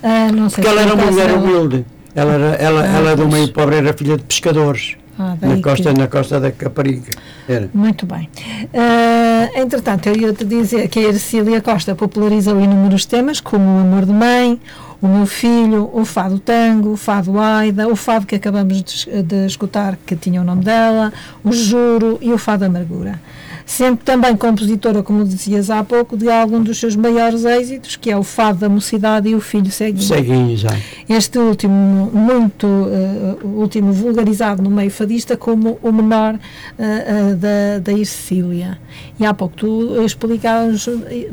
Ah, não sei Porque ela era uma mulher dela- humilde. Ela, era, ela, Ah, ela do pois. meio pobre era filha de pescadores. Ah, Na costa, que- na costa da Caparica. Era. Muito bem. Ah, entretanto, eu ia-te dizer que a Ercília Costa popularizou inúmeros temas, como o amor de mãe, o meu filho, o fado tango, o fado aida, o fado que acabamos de, de escutar, que tinha o nome dela, o juro e o fado amargura. Sendo também compositora, como dizias há pouco, de algum dos seus maiores êxitos, que é o fado da mocidade e o filho ceguinho. Ceguinho, já. Este último, muito o último vulgarizado no meio fadista como o menor eh, eh, da, da Ercília. E há pouco tu explicavas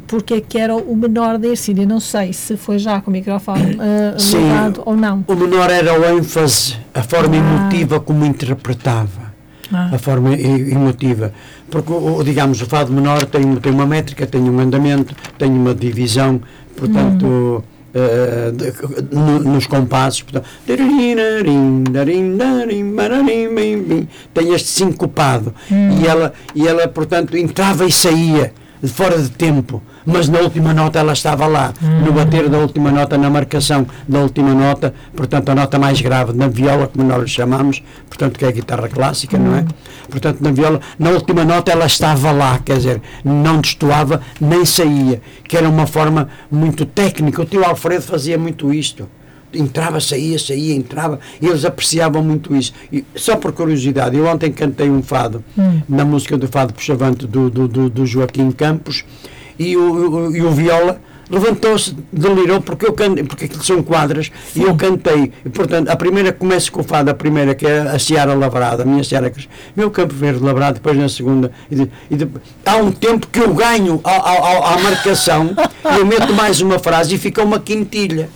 porque é que era o menor da Ercília. Não sei se foi já com o microfone Sim. ou não. O menor era o ênfase, a forma Ah. emotiva como interpretava. Ah. A forma emotiva. Porque, digamos, o fado menor tem, tem uma métrica, tem um andamento, tem uma divisão, portanto, de- no- nos compassos. Portanto, tem este sincopado. Hum. E, ela, e ela, portanto, entrava e saía fora de tempo. Mas na última nota ela estava lá, Hum. no bater da última nota, na marcação da última nota, portanto a nota mais grave, na viola, como nós lhe chamamos, portanto que é a guitarra clássica, não é? Portanto, na viola, na última nota ela estava lá, quer dizer, não destoava nem saía, que era uma forma muito técnica. O tio Alfredo fazia muito isto. Entrava, saía, saía, entrava, e eles apreciavam muito isso. E, só por curiosidade, eu ontem cantei um fado, na música do Fado Puxavante do, do, do, do Joaquim Campos, e o, o- e o viola levantou-se, delirou, porque eu cantei, porque aquilo são quadras, e eu cantei. E, portanto, a primeira começa com o fado, a primeira que é a Seara Lavrada, a minha Seara, meu Campo Verde Lavrado, depois na segunda. E, de- e de- há um tempo que eu ganho ao- ao- ao- à marcação, e eu meto mais uma frase e fica uma quintilha.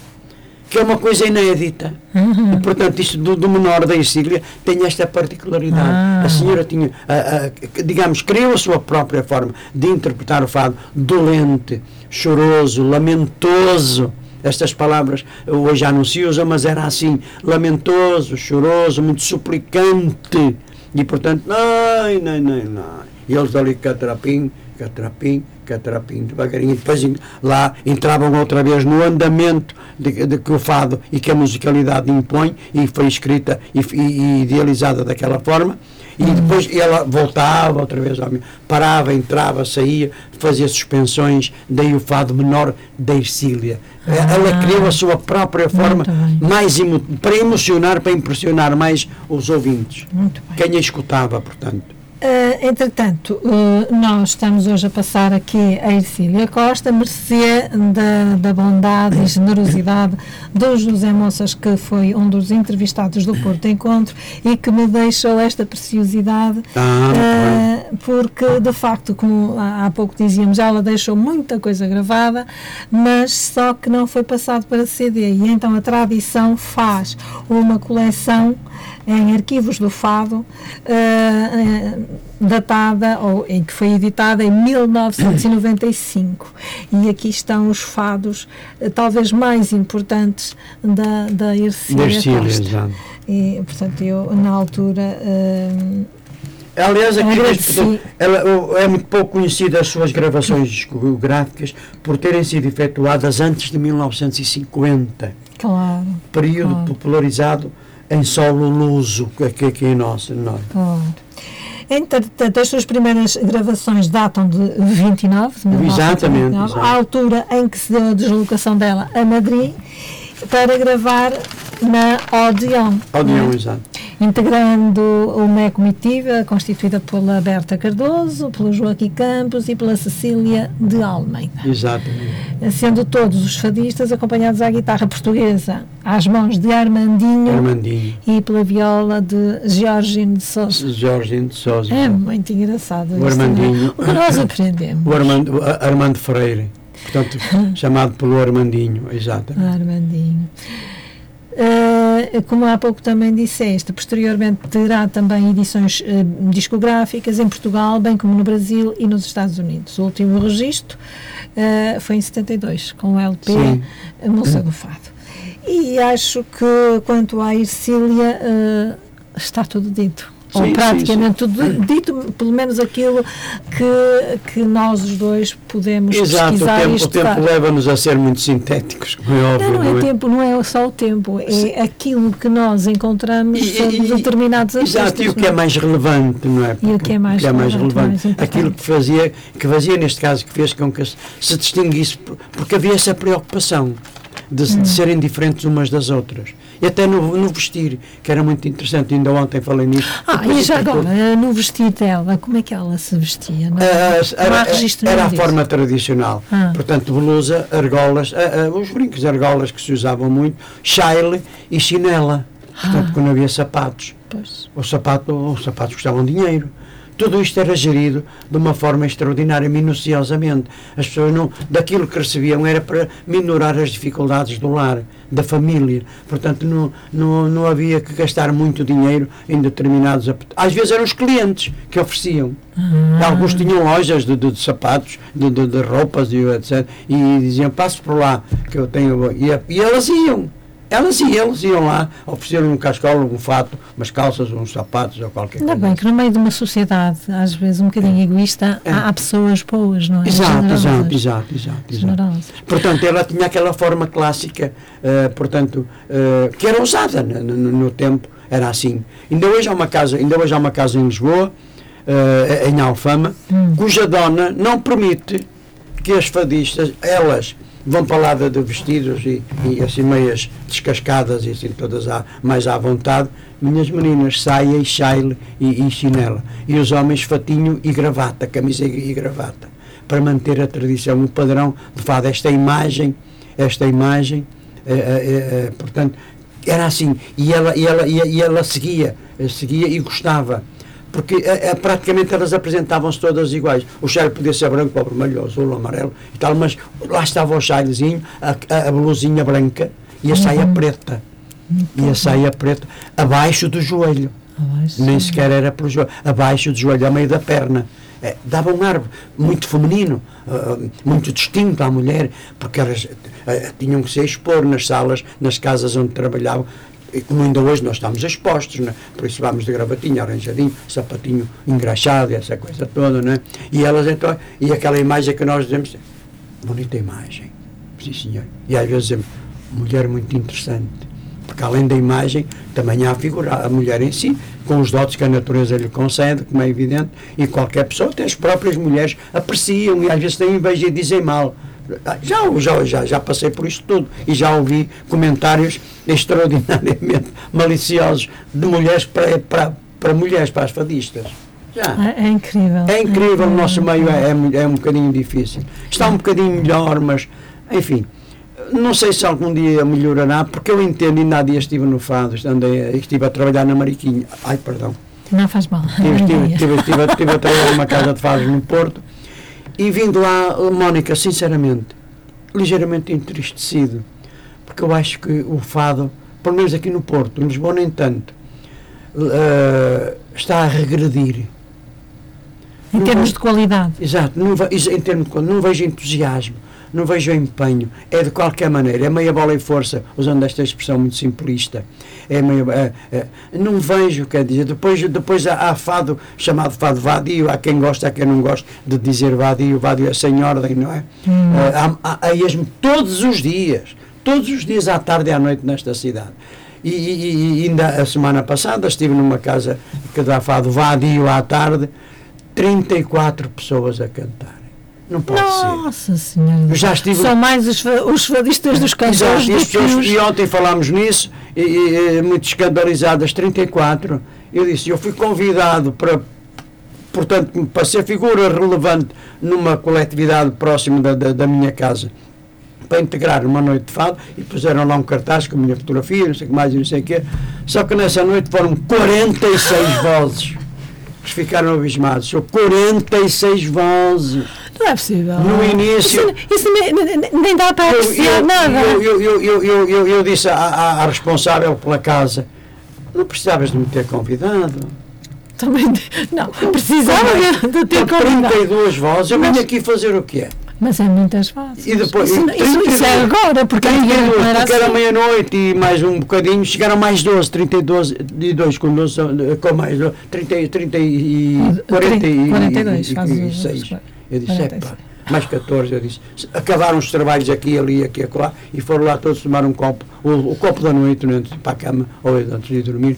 Que é uma coisa inédita. E, portanto, isto do, do menor da Ercília tem esta particularidade. Ah. A senhora tinha, a- a- digamos, criou a sua própria forma de interpretar o fado, dolente, choroso, lamentoso. Estas palavras hoje já não se usam, mas era assim, lamentoso, choroso, muito suplicante. E, portanto, ai, não, não, não. E eles ali, catrapim, catrapim, catrapim, devagarinho. E depois lá entravam outra vez no andamento de, de que o fado e que a musicalidade impõe, e foi escrita e, e- idealizada daquela forma. E depois ela voltava outra vez, ao parava, entrava, saía, fazia suspensões, daí o fado menor da Ercília. Ela criou a sua própria forma mais emo- para emocionar, para impressionar mais os ouvintes. Quem a escutava, portanto. Uh, entretanto, uh, nós estamos hoje a passar aqui a Ercília Costa, mercê da, da bondade e generosidade do José Moças, que foi um dos entrevistados do Porto Encontro e que me deixou esta preciosidade, Ah, uh, porque de facto, como há, há pouco dizíamos, ela deixou muita coisa gravada, mas só que não foi passado para CD. E então a tradição faz uma coleção em arquivos do Fado, eh, datada, ou em que foi editada em 1995. E aqui estão os fados, eh, talvez mais importantes da, da Ercília Da Ercília, Costa. E, portanto, eu, na altura, eh, Aliás, aqui ela, é muito pouco conhecida as suas gravações discográficas por terem sido efetuadas antes de 1950, claro, período Claro. popularizado em solo luso, que aqui, em nosso. Não. é? claro. Entretanto, as suas primeiras gravações datam de 29, de 1929, Exatamente, exato. à altura em que se deu a deslocação dela a Madrid, para gravar na Odeon. Odeon, não é? exato. Integrando uma comitiva constituída pela Berta Cardoso, pelo Joaquim Campos e pela Cecília de Almeida, Exatamente. sendo todos os fadistas acompanhados à guitarra portuguesa, às mãos de Armandinho Armandinho. e pela viola de Georgino de Sousa. Jorginho de Sousa. É muito engraçado O é? Armandinho. O que nós aprendemos. O Armando, o Armando Freire. Portanto, chamado pelo Armandinho, exato. Armandinho. Uh, como há pouco também disseste, posteriormente terá também edições uh, discográficas em Portugal, bem como no Brasil e nos Estados Unidos. O último registro uh, foi em 72, com o LP Sim. Moça do Fado. E acho que quanto à Ercília está tudo dito ou Sim, praticamente sim, sim. tudo dito, pelo menos aquilo que, que nós os dois podemos Exato, pesquisar e tempo, o estudar. tempo leva-nos a ser muito sintéticos, como é óbvio. Não, não é é? tempo, não é só o tempo, é aquilo que nós encontramos E- sobre e- determinados artistas. Exato, e o que não é mais relevante, não é? E o que é mais relevante, mais importante. Aquilo que fazia, que fazia, neste caso, que fez com que se se distinguisse, por- porque havia essa preocupação de, Hum. de serem diferentes umas das outras. E até no, no vestir, que era muito interessante, ainda ontem falei nisso. Ah, e já agora, no vestido dela, como é que ela se vestia? Não, Ah, era, era a forma tradicional. Ah. Portanto, blusa, argolas, ah, ah, os brincos argolas que se usavam muito, chile e chinela. Portanto, Ah. quando havia sapatos. Pois. O sapato, os sapatos custavam dinheiro. Tudo isto era gerido de uma forma extraordinária, minuciosamente. As pessoas não, daquilo que recebiam era para minorar as dificuldades do lar, da família. Portanto, não, não, não havia que gastar muito dinheiro em determinados. Às vezes eram os clientes que ofereciam. Ah. Alguns tinham lojas de, de- de sapatos, de, de- de roupas e etc. E diziam, passo por lá, que eu tenho. E, e elas iam. Elas iam, eles iam lá, ofereceram um cascola, um fato, umas calças, uns sapatos ou qualquer Ainda coisa. bem que no meio de uma sociedade, às vezes um bocadinho egoísta, É. há, pessoas boas, não é? Exato, exato, exato, exato, exato. Portanto, ela tinha aquela forma clássica, eh, portanto, eh, que era usada no, no- no tempo, era assim. Ainda hoje há uma casa, ainda hoje há uma casa em Lisboa, eh, em Alfama, Hum. cuja dona não permite que as fadistas, elas vão para lá de, de vestidos e, e assim meias descascadas e assim todas à, mais à vontade, minhas meninas, saia e chile e, e chinela. E os homens fatinho e gravata, camisa e, e gravata, para manter a tradição, o padrão de fado, esta imagem, esta imagem, eh, eh, eh, portanto, era assim, e ela, e ela, e, e ela seguia, eh, seguia e gostava porque eh, eh, praticamente elas apresentavam-se todas iguais. O chale podia ser branco ou vermelho, ou azul ou amarelo e tal, mas lá estava o chalezinho, a, a, a blusinha branca e a saia preta. E a saia preta abaixo do joelho. Abaixo. Nem sequer era pelo joelho, abaixo do joelho, a meio da perna. Eh, dava um ar muito feminino, ah, muito distinto à mulher, porque elas eh, tinham que se expor nas salas, nas casas onde trabalhavam. E como ainda hoje nós estamos expostos, né? por isso vamos de gravatinho, arranjadinho, sapatinho engraxado, essa coisa toda, né? E elas então, e aquela imagem que nós dizemos, bonita imagem, sim senhor. E às vezes dizemos, mulher muito interessante, porque além da imagem, também há a figura, a mulher em si, com os dotes que a natureza lhe concede, como é evidente, e qualquer pessoa, até as próprias mulheres, apreciam e às vezes têm inveja e dizem mal. Já, já, já, já passei por isto tudo e já ouvi comentários extraordinariamente maliciosos de mulheres para, para, para mulheres, para as fadistas. É, é incrível. É incrível, o nosso meio é, é, é um bocadinho difícil. Está um bocadinho melhor, mas, enfim, não sei se algum dia melhorará, porque eu entendo, ainda há dias estive no Fado, andei, estive a trabalhar na Mariquinha. Ai, perdão. Não faz mal. Estive, estive, estive, estive, estive a trabalhar numa casa de fados no Porto e vindo lá, Mónica, sinceramente, ligeiramente entristecido, porque eu acho que o fado, pelo menos aqui no Porto, em Lisboa nem tanto, eh, está a regredir. Em termos de qualidade. Exato, não, em termos de, não vejo entusiasmo, não vejo empenho, é de qualquer maneira, é meia bola e força, usando esta expressão muito simplista. É meia, é, é, não vejo, quer dizer, depois, depois há, há fado chamado fado vadio, há quem gosta, há quem não gosta de dizer vadio, vadio é sem ordem, não é? É, há, há, há esmo todos os dias, todos os dias à tarde e à noite nesta cidade. E, e- e ainda a semana passada estive numa casa que dá fado vadio à tarde, 34 pessoas a cantarem. Não pode ser. Nossa Senhora. Já estive- São mais os, os fadistas dos cantores Exato, e, do que os... e ontem falámos nisso, e, e- e muito escandalizadas, 34. Eu disse, eu fui convidado para, portanto, para ser figura relevante numa coletividade próxima da, da, da minha casa, para integrar uma noite de fado, e puseram lá um cartaz com a minha fotografia, não sei o que mais, não sei o quê. Só que nessa noite foram 46 vozes. Eles ficaram abismados. São 46 vozes. Não é possível. No início- Isso, isso nem, dá para apreciar nada. Eu, eu, eu, eu, eu, disse à, responsável pela casa, não precisavas de me ter convidado. Também, não, precisava de, ter convidado. 32 vozes, eu venho aqui fazer o quê? Mas é muitas vozes. E depois- isso, e isso, isso é 32, agora, porque antigamente 32, não era porque era assim. meia-noite e mais um bocadinho, chegaram mais 12, 32 e 2 com, 12, são- com mais 12, 30, 30 e 40 e 42, e- e os- 6. Eu disse, 46. epá, mais 14, eu disse. Acabaram os trabalhos aqui, ali, aqui, acolá, e foram lá todos tomar um copo, o, o copo da noite, antes de ir para a cama, ou antes de ir dormir,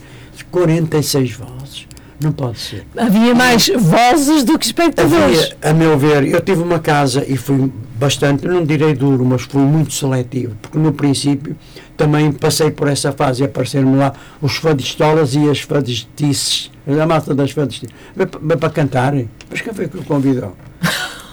46 vozes. Não pode ser. Havia mais vozes do que espectadores. Havia, a meu ver, eu tive uma casa e fui bastante, não direi duro, mas fui muito seletivo, porque no princípio também passei por essa fase e apareceram lá os fadistolas e as fadistices, a malta das fadistices, para cantarem. Mas quem foi que o convidou?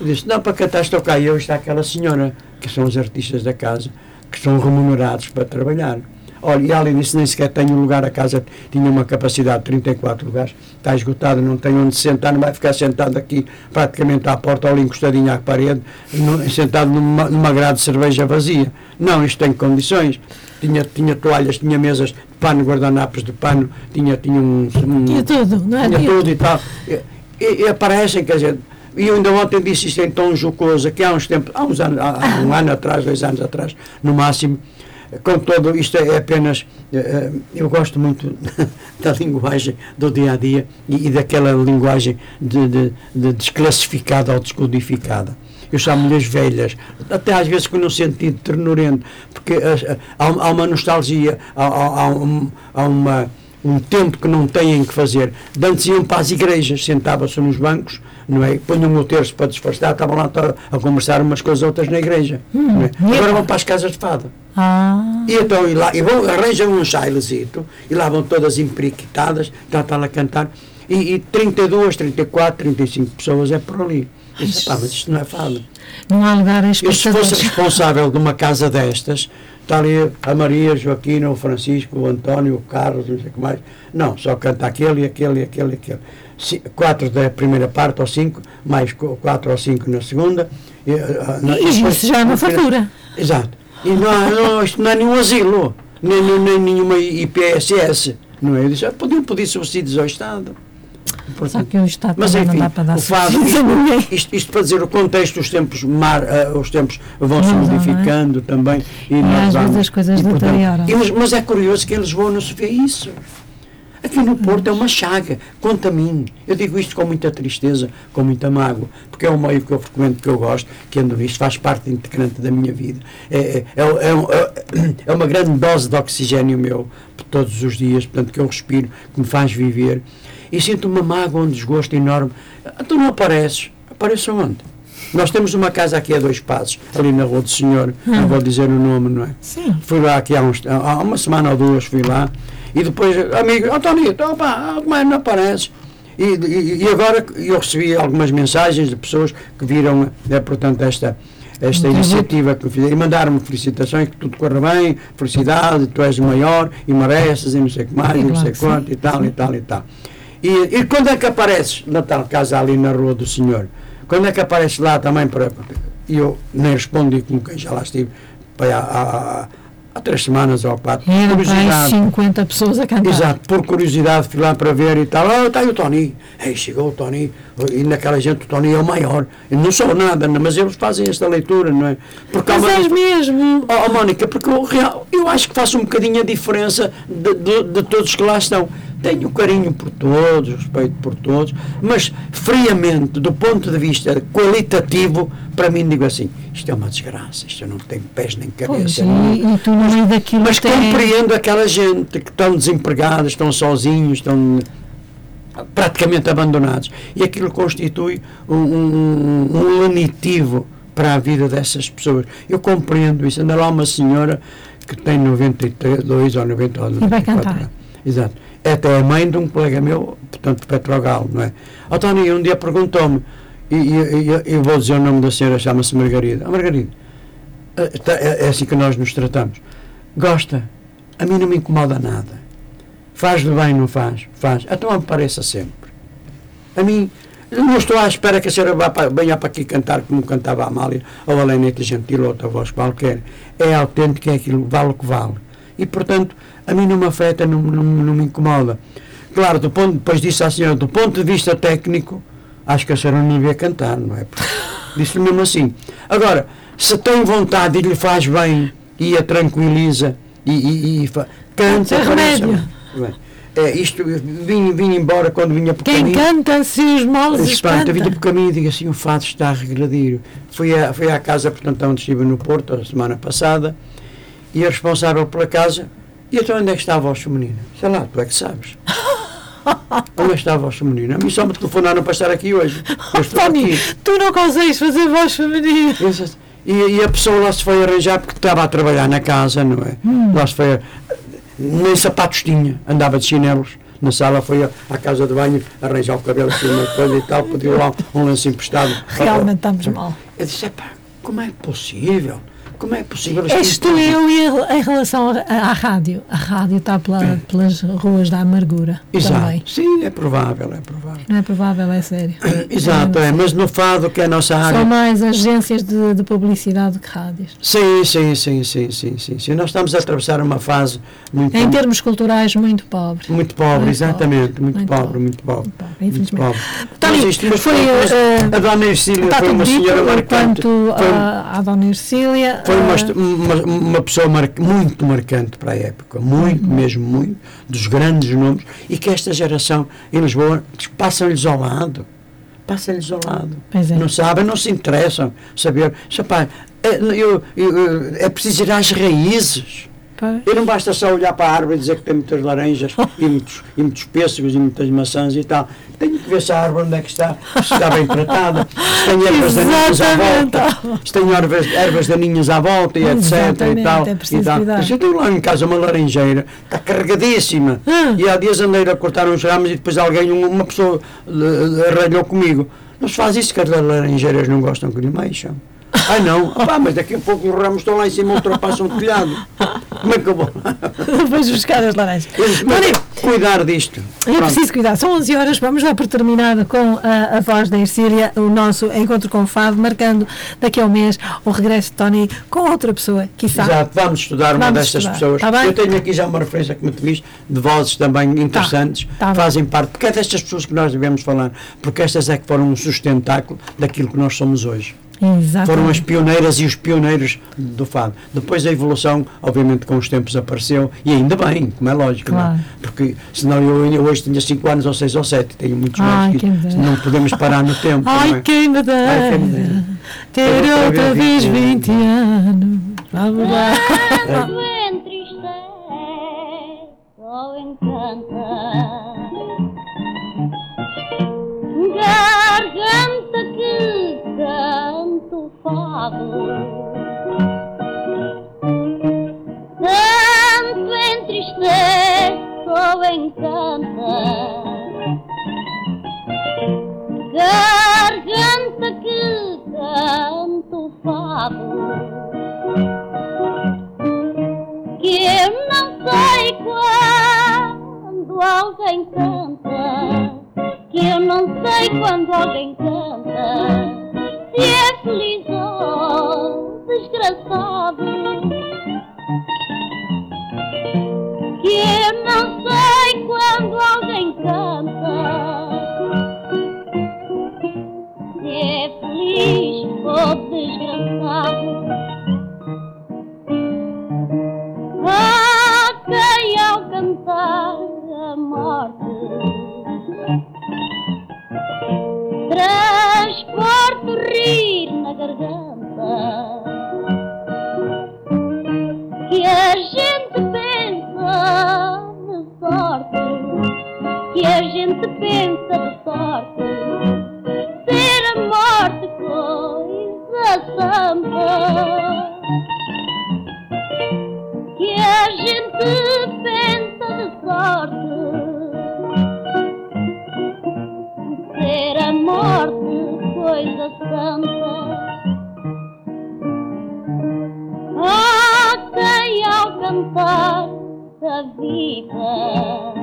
Eu disse, não, para cantar estou cá eu está aquela senhora, que são os artistas da casa, que são remunerados para trabalhar. Olha, e além disso, nem sequer tenho lugar, a casa tinha uma capacidade de 34 lugares, está esgotada, não tenho onde sentar, não vai ficar sentado aqui praticamente à porta, ali encostadinho à parede, no- sentado numa, numa grade de cerveja vazia. Não, isto tem condições. Tinha, tinha toalhas, tinha mesas de pano, guardanapos de pano, tinha, tinha um, um- Tinha tudo, não é? tinha tudo e tal. E, e aparecem, quer dizer, e ainda ontem disse isto em tom jocoso, que há uns tempos, há uns anos, há, um ano atrás, dois anos atrás, no máximo, com todo, isto é apenas, eh, eh, eu gosto muito da linguagem do dia a dia e, daquela linguagem de, de, de desclassificada ou descodificada. Eu chamo-lhe as velhas, até às vezes com um sentido ternurento, porque as- há, uma nostalgia, há, há- há um, uma, um tempo que não têm que fazer. De Antes iam para as igrejas, sentavam-se nos bancos, não é? punham o terço para disfarçar, estavam lá a, conversar umas com as outras na igreja. não é? e Agora vão para as casas de fada. Ah, E então e lá, e vão, arranjam um chailezito, e lá vão todas emperiquitadas, já está lá a cantar, e, e 32, 34, 35 pessoas é por ali. Eu disse, "Pá, mas isto não é fada. não há lugar a Eu se fosse responsável de uma casa destas, está ali a Maria, Joaquina, o Francisco, o António, o Carlos, não sei o que mais. Não, só canta aquele, aquele, aquele, aquele. Quatro da primeira parte ou cinco, mais qu- quatro ou cinco na segunda. E, ah, na- E depois- isso já é uma fatura. Exato. E não, há- não, isto não é nenhum asilo, nem, nem, nem nenhuma IPSS. Não é? Eu disse, ah, podiam pedir subsídios ao Estado. Só Portanto, que o Estado mas enfim, não dá para dar o a ninguém. isto, isto para dizer o contexto, os tempos, mar, ah, os tempos vão se vão, modificando também. E, E às vezes vamos- as coisas deterioram. mas, mas é curioso que em Lisboa não se vê isso. Aqui no Porto é uma chaga, mim. Eu digo isto com muita tristeza, com muita mágoa, porque é um meio que eu frequento, que eu gosto, que ando nisto, faz parte integrante da minha vida. É, é, é, é é uma grande dose de oxigênio meu, todos os dias, portanto, que eu respiro, que me faz viver. E sinto uma mágoa, um desgosto enorme. Tu não apareces. Apareço onde? Nós temos uma casa aqui a dois passos, ali na Rua do Senhor, não vou dizer o nome, não é? Sim. Fui lá aqui há, uns, há uma semana ou duas, fui lá, e depois, amigo, oh então, pá, como é, não apareces? E, e, e agora eu recebi algumas mensagens de pessoas que viram, é, portanto, esta, esta Muito iniciativa que fizeram, e mandaram-me felicitações, que tudo corra bem, felicidade, tu és o maior, e mereces, e não sei o que mais, e não sei quanto, e tal, e tal, e tal. E, e quando é que apareces na tal casa ali na Rua do Senhor? Quando é que apareces lá também para. E eu nem respondi como quem já lá estive para há, há, há três semanas ou quatro. Aí Curiosidade. 50 pessoas a cantar. Exato, por curiosidade fui lá para ver e tal. Ah, está aí o Tony. Ei, chegou o Tony. E naquela gente o Tony é o maior. Eu não sou nada, mas eles fazem esta leitura, não é? Porque Mas és mesmo. Oh, oh, Mónica, porque eu, eu acho que faço um bocadinho a diferença de, de- de todos que lá estão. Tenho carinho por todos, respeito por todos, mas friamente, do ponto de vista qualitativo, para mim digo assim, isto é uma desgraça, isto não tem pés nem Pois, cabeça. e, não. e tu no meio daquilo Mas tem- compreendo aquela gente que estão desempregados, estão sozinhos, estão praticamente abandonados. E aquilo constitui um, um, um lenitivo para a vida dessas pessoas. Eu compreendo isso. Anda lá uma senhora que tem 92 ou 90 ou vai 94 cantar. anos. Exato. É até a mãe de um colega meu, portanto, de Petrogal, não é? A Tony um dia perguntou-me, e, e- e- eu vou dizer o nome da senhora, chama-se Margarida. Ah, Margarida, eh, tá- é, é assim que nós nos tratamos. Gosta? A mim não me incomoda nada. Faz de bem, não faz? Faz. Então apareça sempre. A mim, Não estou à espera que a senhora vá para, venha para aqui cantar como cantava a Amália, ou a Lenete Gentil, ou outra voz qualquer. É autêntico, é aquilo, vale o que vale. E, portanto, a mim não me afeta, não, não, não me incomoda. Claro, do ponto, depois disse à senhora, do ponto de vista técnico, acho que a senhora não devia cantar, não é? Disse-lhe mesmo assim. Agora, se tem vontade e lhe faz bem, e a tranquiliza, e, e, e fa... canta, É remédio. É, isto, vim, vim embora quando vinha por Quem caminho. canta se os males Espanta, vinha por caminho e digo assim, o fado está a regredir. Fui, a, fui à casa, portanto, onde estive no Porto, a semana passada, e a responsável pela casa, e então onde é que está a voz feminina? Sei lá, tu é que sabes. onde é que está a voz feminina? A mim só me telefonaram para estar aqui hoje. Tony, tu não consegues fazer voz feminina. E, e a pessoa lá se foi arranjar porque estava a trabalhar na casa, não é? Hum. Lá se foi. a- Nem sapatos tinha, andava de chinelos. Na sala foi a- à casa de banho arranjar o cabelo assim, uma coisa e tal, pediu lá um lenço emprestado. Realmente estamos mal. Eu disse, epá, como é possível? Como é possível? És tu e eu e em- relação à rádio. A rádio está pela- pelas ruas da amargura Exato. também. Sim, é provável, é provável. Não é provável, é sério. Exato, é, mas no fado, que é a nossa São área. mais agências de, de publicidade que rádios. Sim, sim, sim, sim, sim, sim, sim. Nós estamos a atravessar uma fase muito, Em termos culturais, muito pobre. muito pobre, Muito exatamente, pobre, muito, muito pobre, pobre. muito pobre. pobre, Muito infelizmente. pobre. Isto, mas foi, mas eh, a Dona Ercília Está foi uma senhora marcante. quanto Foi, à, à Dona Ercília. Foi uma, uma, uma pessoa mar- muito marcante para a época, muito, Uhum. mesmo muito, dos grandes nomes, e que esta geração em Lisboa passam-lhes ao lado. Passam-lhes ao lado. É. Não sabem, não se interessam. Saber, Rapaz, é, eu- eu- é preciso ir às raízes. Pois. E não basta só olhar para a árvore e dizer que tem muitas laranjas e muitos, e muitos pêssegos e muitas maçãs e tal. Tenho que ver se a árvore onde é que está, se está bem tratada, se tem ervas daninhas à volta, se tem ervas, ervas daninhas à volta e etc. Exatamente, E tal, é e tal. Mas eu tenho lá em casa uma laranjeira, está carregadíssima. Ah. E há dias andei a cortar uns ramos e depois alguém, uma uma pessoa, eh, arranhou comigo. Não se faz isso que as laranjeiras não gostam que lhe mexam. Ai não, ah, pá, mas daqui a pouco os ramos estão lá em cima, ultrapassam o telhado. Como é que eu vou? Depois buscar as laranjas. Tony, cuidar disto. É Pronto. preciso cuidar. São 11 horas. Vamos lá por terminar com a, a voz da Ercília, o nosso encontro com o Fado, marcando daqui a um mês o regresso de Tony com outra pessoa, quiçá. Exato, vamos estudar uma Vamos destas estudar. pessoas. Tá bem? Eu tenho aqui já uma referência, como te viste, de vozes também interessantes, tá bem. fazem parte, porque é destas pessoas que nós devemos falar, porque estas é que foram um sustentáculo daquilo que nós somos hoje. Exatamente. Foram as pioneiras e os pioneiros do fado. Depois a evolução, obviamente, com os tempos apareceu, e ainda bem, como é lógico, não é? Claro. Porque senão eu hoje tinha 5 anos ou 6 ou 7, tenho muitos Ai, mais, que não podemos parar no tempo. não Ai, é? quem me Ai, dera quem me dera. ter outra outra vez vez 20 anos. Vamos lá. Quando entristece ou encanta canta o fado Tanto entristece ou encanta Garganta que canta o fado que eu não sei quando alguém canta, que eu não sei quando alguém canta, se é feliz desgraçado, que eu não sei quando alguém canta,